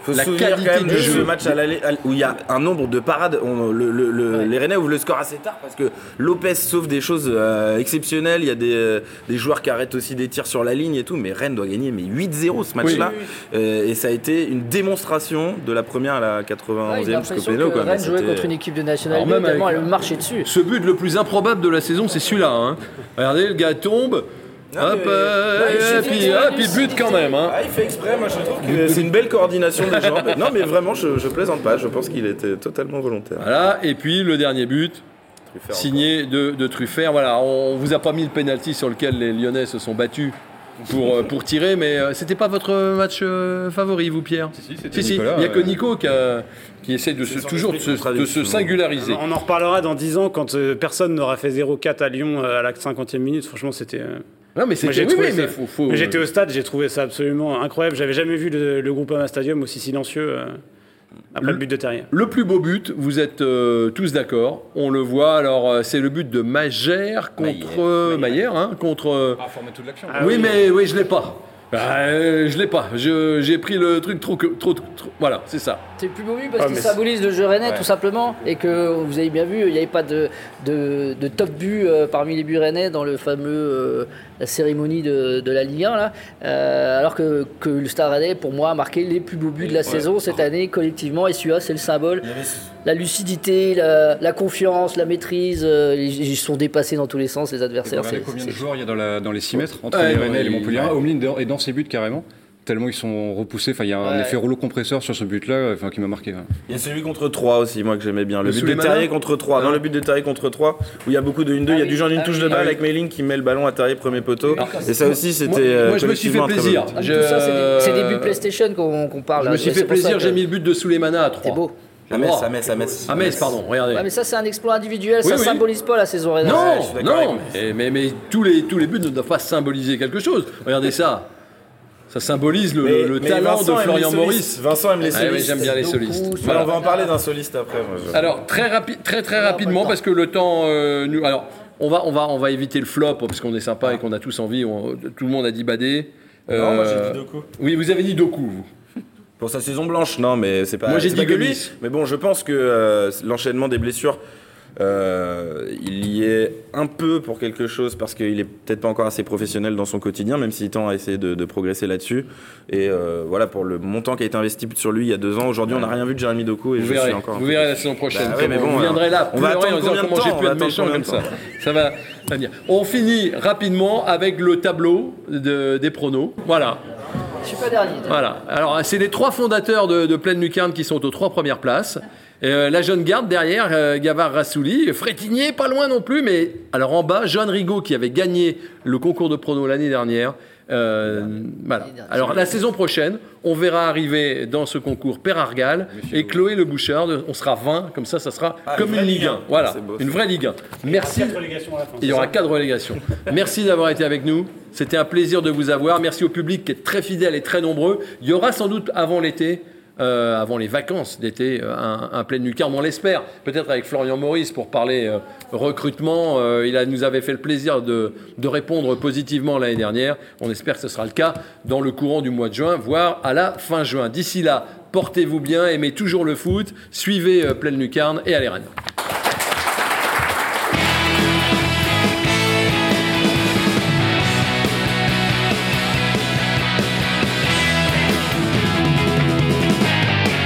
faut la souvenir qualité quand même du jeu. ce match à l'aller- à- où il y a un nombre de parades. on- le- le- le- Les Rennais ouvrent le score assez tard parce que Lopez sauve des choses euh, exceptionnelles. Il y a des, euh, des joueurs qui arrêtent aussi des tirs sur la ligne et tout. Mais Rennes doit gagner mais 8-0 ce match-là. Euh, et ça a été une démonstration de la première à la Ouais, 91e j'ai jusqu'au l'impression péno. que quoi. Mais Rennes jouait contre une équipe de National Alors, 2, même avec- dessus. Ce but le plus improbable de la saison, c'est celui-là. hein. Regardez, le gars tombe. Non, hop, mais- euh, Ouais, et puis, hop, il bute quand même. hein. Ah, il fait exprès, moi je trouve que c'est une belle coordination des gens. Non, mais vraiment, je, je plaisante pas, je pense qu'il était totalement volontaire. Voilà, et puis le dernier but, Truffert signé de, de Truffert. Voilà, on vous a pas mis le penalty sur lequel les Lyonnais se sont battus pour, euh, pour tirer, mais euh, c'était pas votre match euh, favori, vous, Pierre Si, si, c'était Si, si, Nicolas, il n'y a que Nico qui, a- qui essaie de se, toujours de se, de se contradiction. singulariser. On en reparlera dans 10 ans quand euh, personne n'aura fait 0-4 à Lyon euh, à la 50e minute. Franchement, c'était. euh, Non, mais Moi, c'était j'ai oui, trouvé oui, mais faut, faut- Mais J'étais au stade, j'ai trouvé ça absolument incroyable. J'avais jamais vu le, le Groupama Stadium aussi silencieux euh, après le, Le- but de Terrier. Le plus beau but, vous êtes euh, tous d'accord, on le voit, alors euh, c'est le but de Magère contre euh, Maillère, hein, contre... Ah, toute l'action. Ah oui, oui. mais oui, je l'ai pas. Euh, je l'ai pas. J'ai pris le truc trop, que- trop, trop- Voilà, c'est ça. C'est le plus beau but parce Ah, qu'il symbolise le jeu rennais Ouais. tout simplement et que vous avez bien vu, il n'y avait pas de, de, de top but euh, parmi les buts rennais dans le fameux euh, la cérémonie de, de la Ligue 1 là. Euh, alors que, que le Stade Rennais pour moi a marqué les plus beaux buts de la saison cette année collectivement et celui-là c'est le symbole. La lucidité, la, la confiance, la maîtrise, euh, ils, ils sont dépassés dans tous les sens les adversaires. Regardez combien de joueurs il y a dans, la- dans les 6 mètres entre Ouais, les Rennais et les Montpellier. ouais. Est dans ses buts carrément. Tellement ils sont repoussés. Enfin, il y a un Ouais. effet rouleau compresseur sur ce but-là enfin, qui m'a marqué. hein. Il y a celui contre 3 aussi, moi que j'aimais bien. Le, Le but de Terrier contre 3. Ah. Non, le but de Terrier contre 3, où il y a beaucoup de 1-2. il y a Ah du genre d'une ah touche oui, de ah balle oui. avec Mailing qui met le ballon à Terrier, premier poteau. Et ça aussi, c'était. Moi, euh, moi, je me suis fait plaisir. but. Ah, Je- Tout ça, c'est des, buts PlayStation qu'on parle. Je là. me suis fait plaisir, j'ai mis le but de Souleymana à 3. C'est beau. À Metz, à Metz, à Metz. À Metz, pardon, regardez. Ouais, mais ça, c'est un exploit individuel, Oui, ça oui. symbolise pas la saison je Non, non, mais, mais, mais tous, les, tous les buts ne doivent pas symboliser quelque chose. Regardez ça. Ça symbolise le, talent de Florian Maurice. Vincent aime les Ah solistes. j'aime bien les solistes. on va en parler d'un soliste après. Alors très rapide, très très rapidement parce que le temps euh, nous. Alors on va on va on va éviter le flop parce qu'on est sympa et qu'on a tous envie. tout le monde a dit Badé. Non, moi j'ai dit Doku. Oui, vous avez dit Doku. Vous. Pour sa saison blanche, non, mais c'est pas. Moi j'ai dit que lui. Mais bon, je pense que euh, l'enchaînement des blessures euh, il y est un peu pour quelque chose parce qu'il est peut-être pas encore assez professionnel dans son quotidien, même s'il tend à essayer de, de progresser là-dessus. Et euh, voilà, pour le montant qui a été investi sur lui il y a deux ans, aujourd'hui on n'a rien vu de Jérémy Doku. Et vous je verrez, suis encore vous verrez la saison prochaine. Bah ouais, mais bon, vous viendrez là, on va en attendre disant de comment j'ai pu être méchant comme ça. Ça va venir. On finit rapidement avec le tableau de- des pronos. Voilà. Suis pas dernier. Voilà. Alors, c'est les trois fondateurs de, de Pleine Lucarne qui sont aux trois premières places. Euh, la jeune garde derrière, euh, Gavard Rassouli, Frétinier, pas loin non plus, mais alors en bas, Johan Rigaud qui avait gagné le concours de prono l'année dernière. Euh, voilà. Alors la saison prochaine, on verra arriver dans ce concours Per Argal et Chloé Le Bouchard. On sera 20, comme ça, ça sera Ah, comme une Ligue Ligue 1. un. Voilà, une vraie Ligue 1. Merci. Il y aura quatre relégations. Merci d'avoir été avec nous. C'était un plaisir de vous avoir. Merci au public qui est très fidèle et très nombreux. Il y aura sans doute avant l'été, euh, avant les vacances d'été, euh, un, plein lucarne, on l'espère. Peut-être avec Florian Maurice pour parler euh, recrutement. Il nous avait fait le plaisir de, répondre positivement l'année dernière. On espère que ce sera le cas dans le courant du mois de juin, voire à la fin juin. D'ici là, portez-vous bien, aimez toujours le foot, suivez Pleine Lucarne et allez Rennes.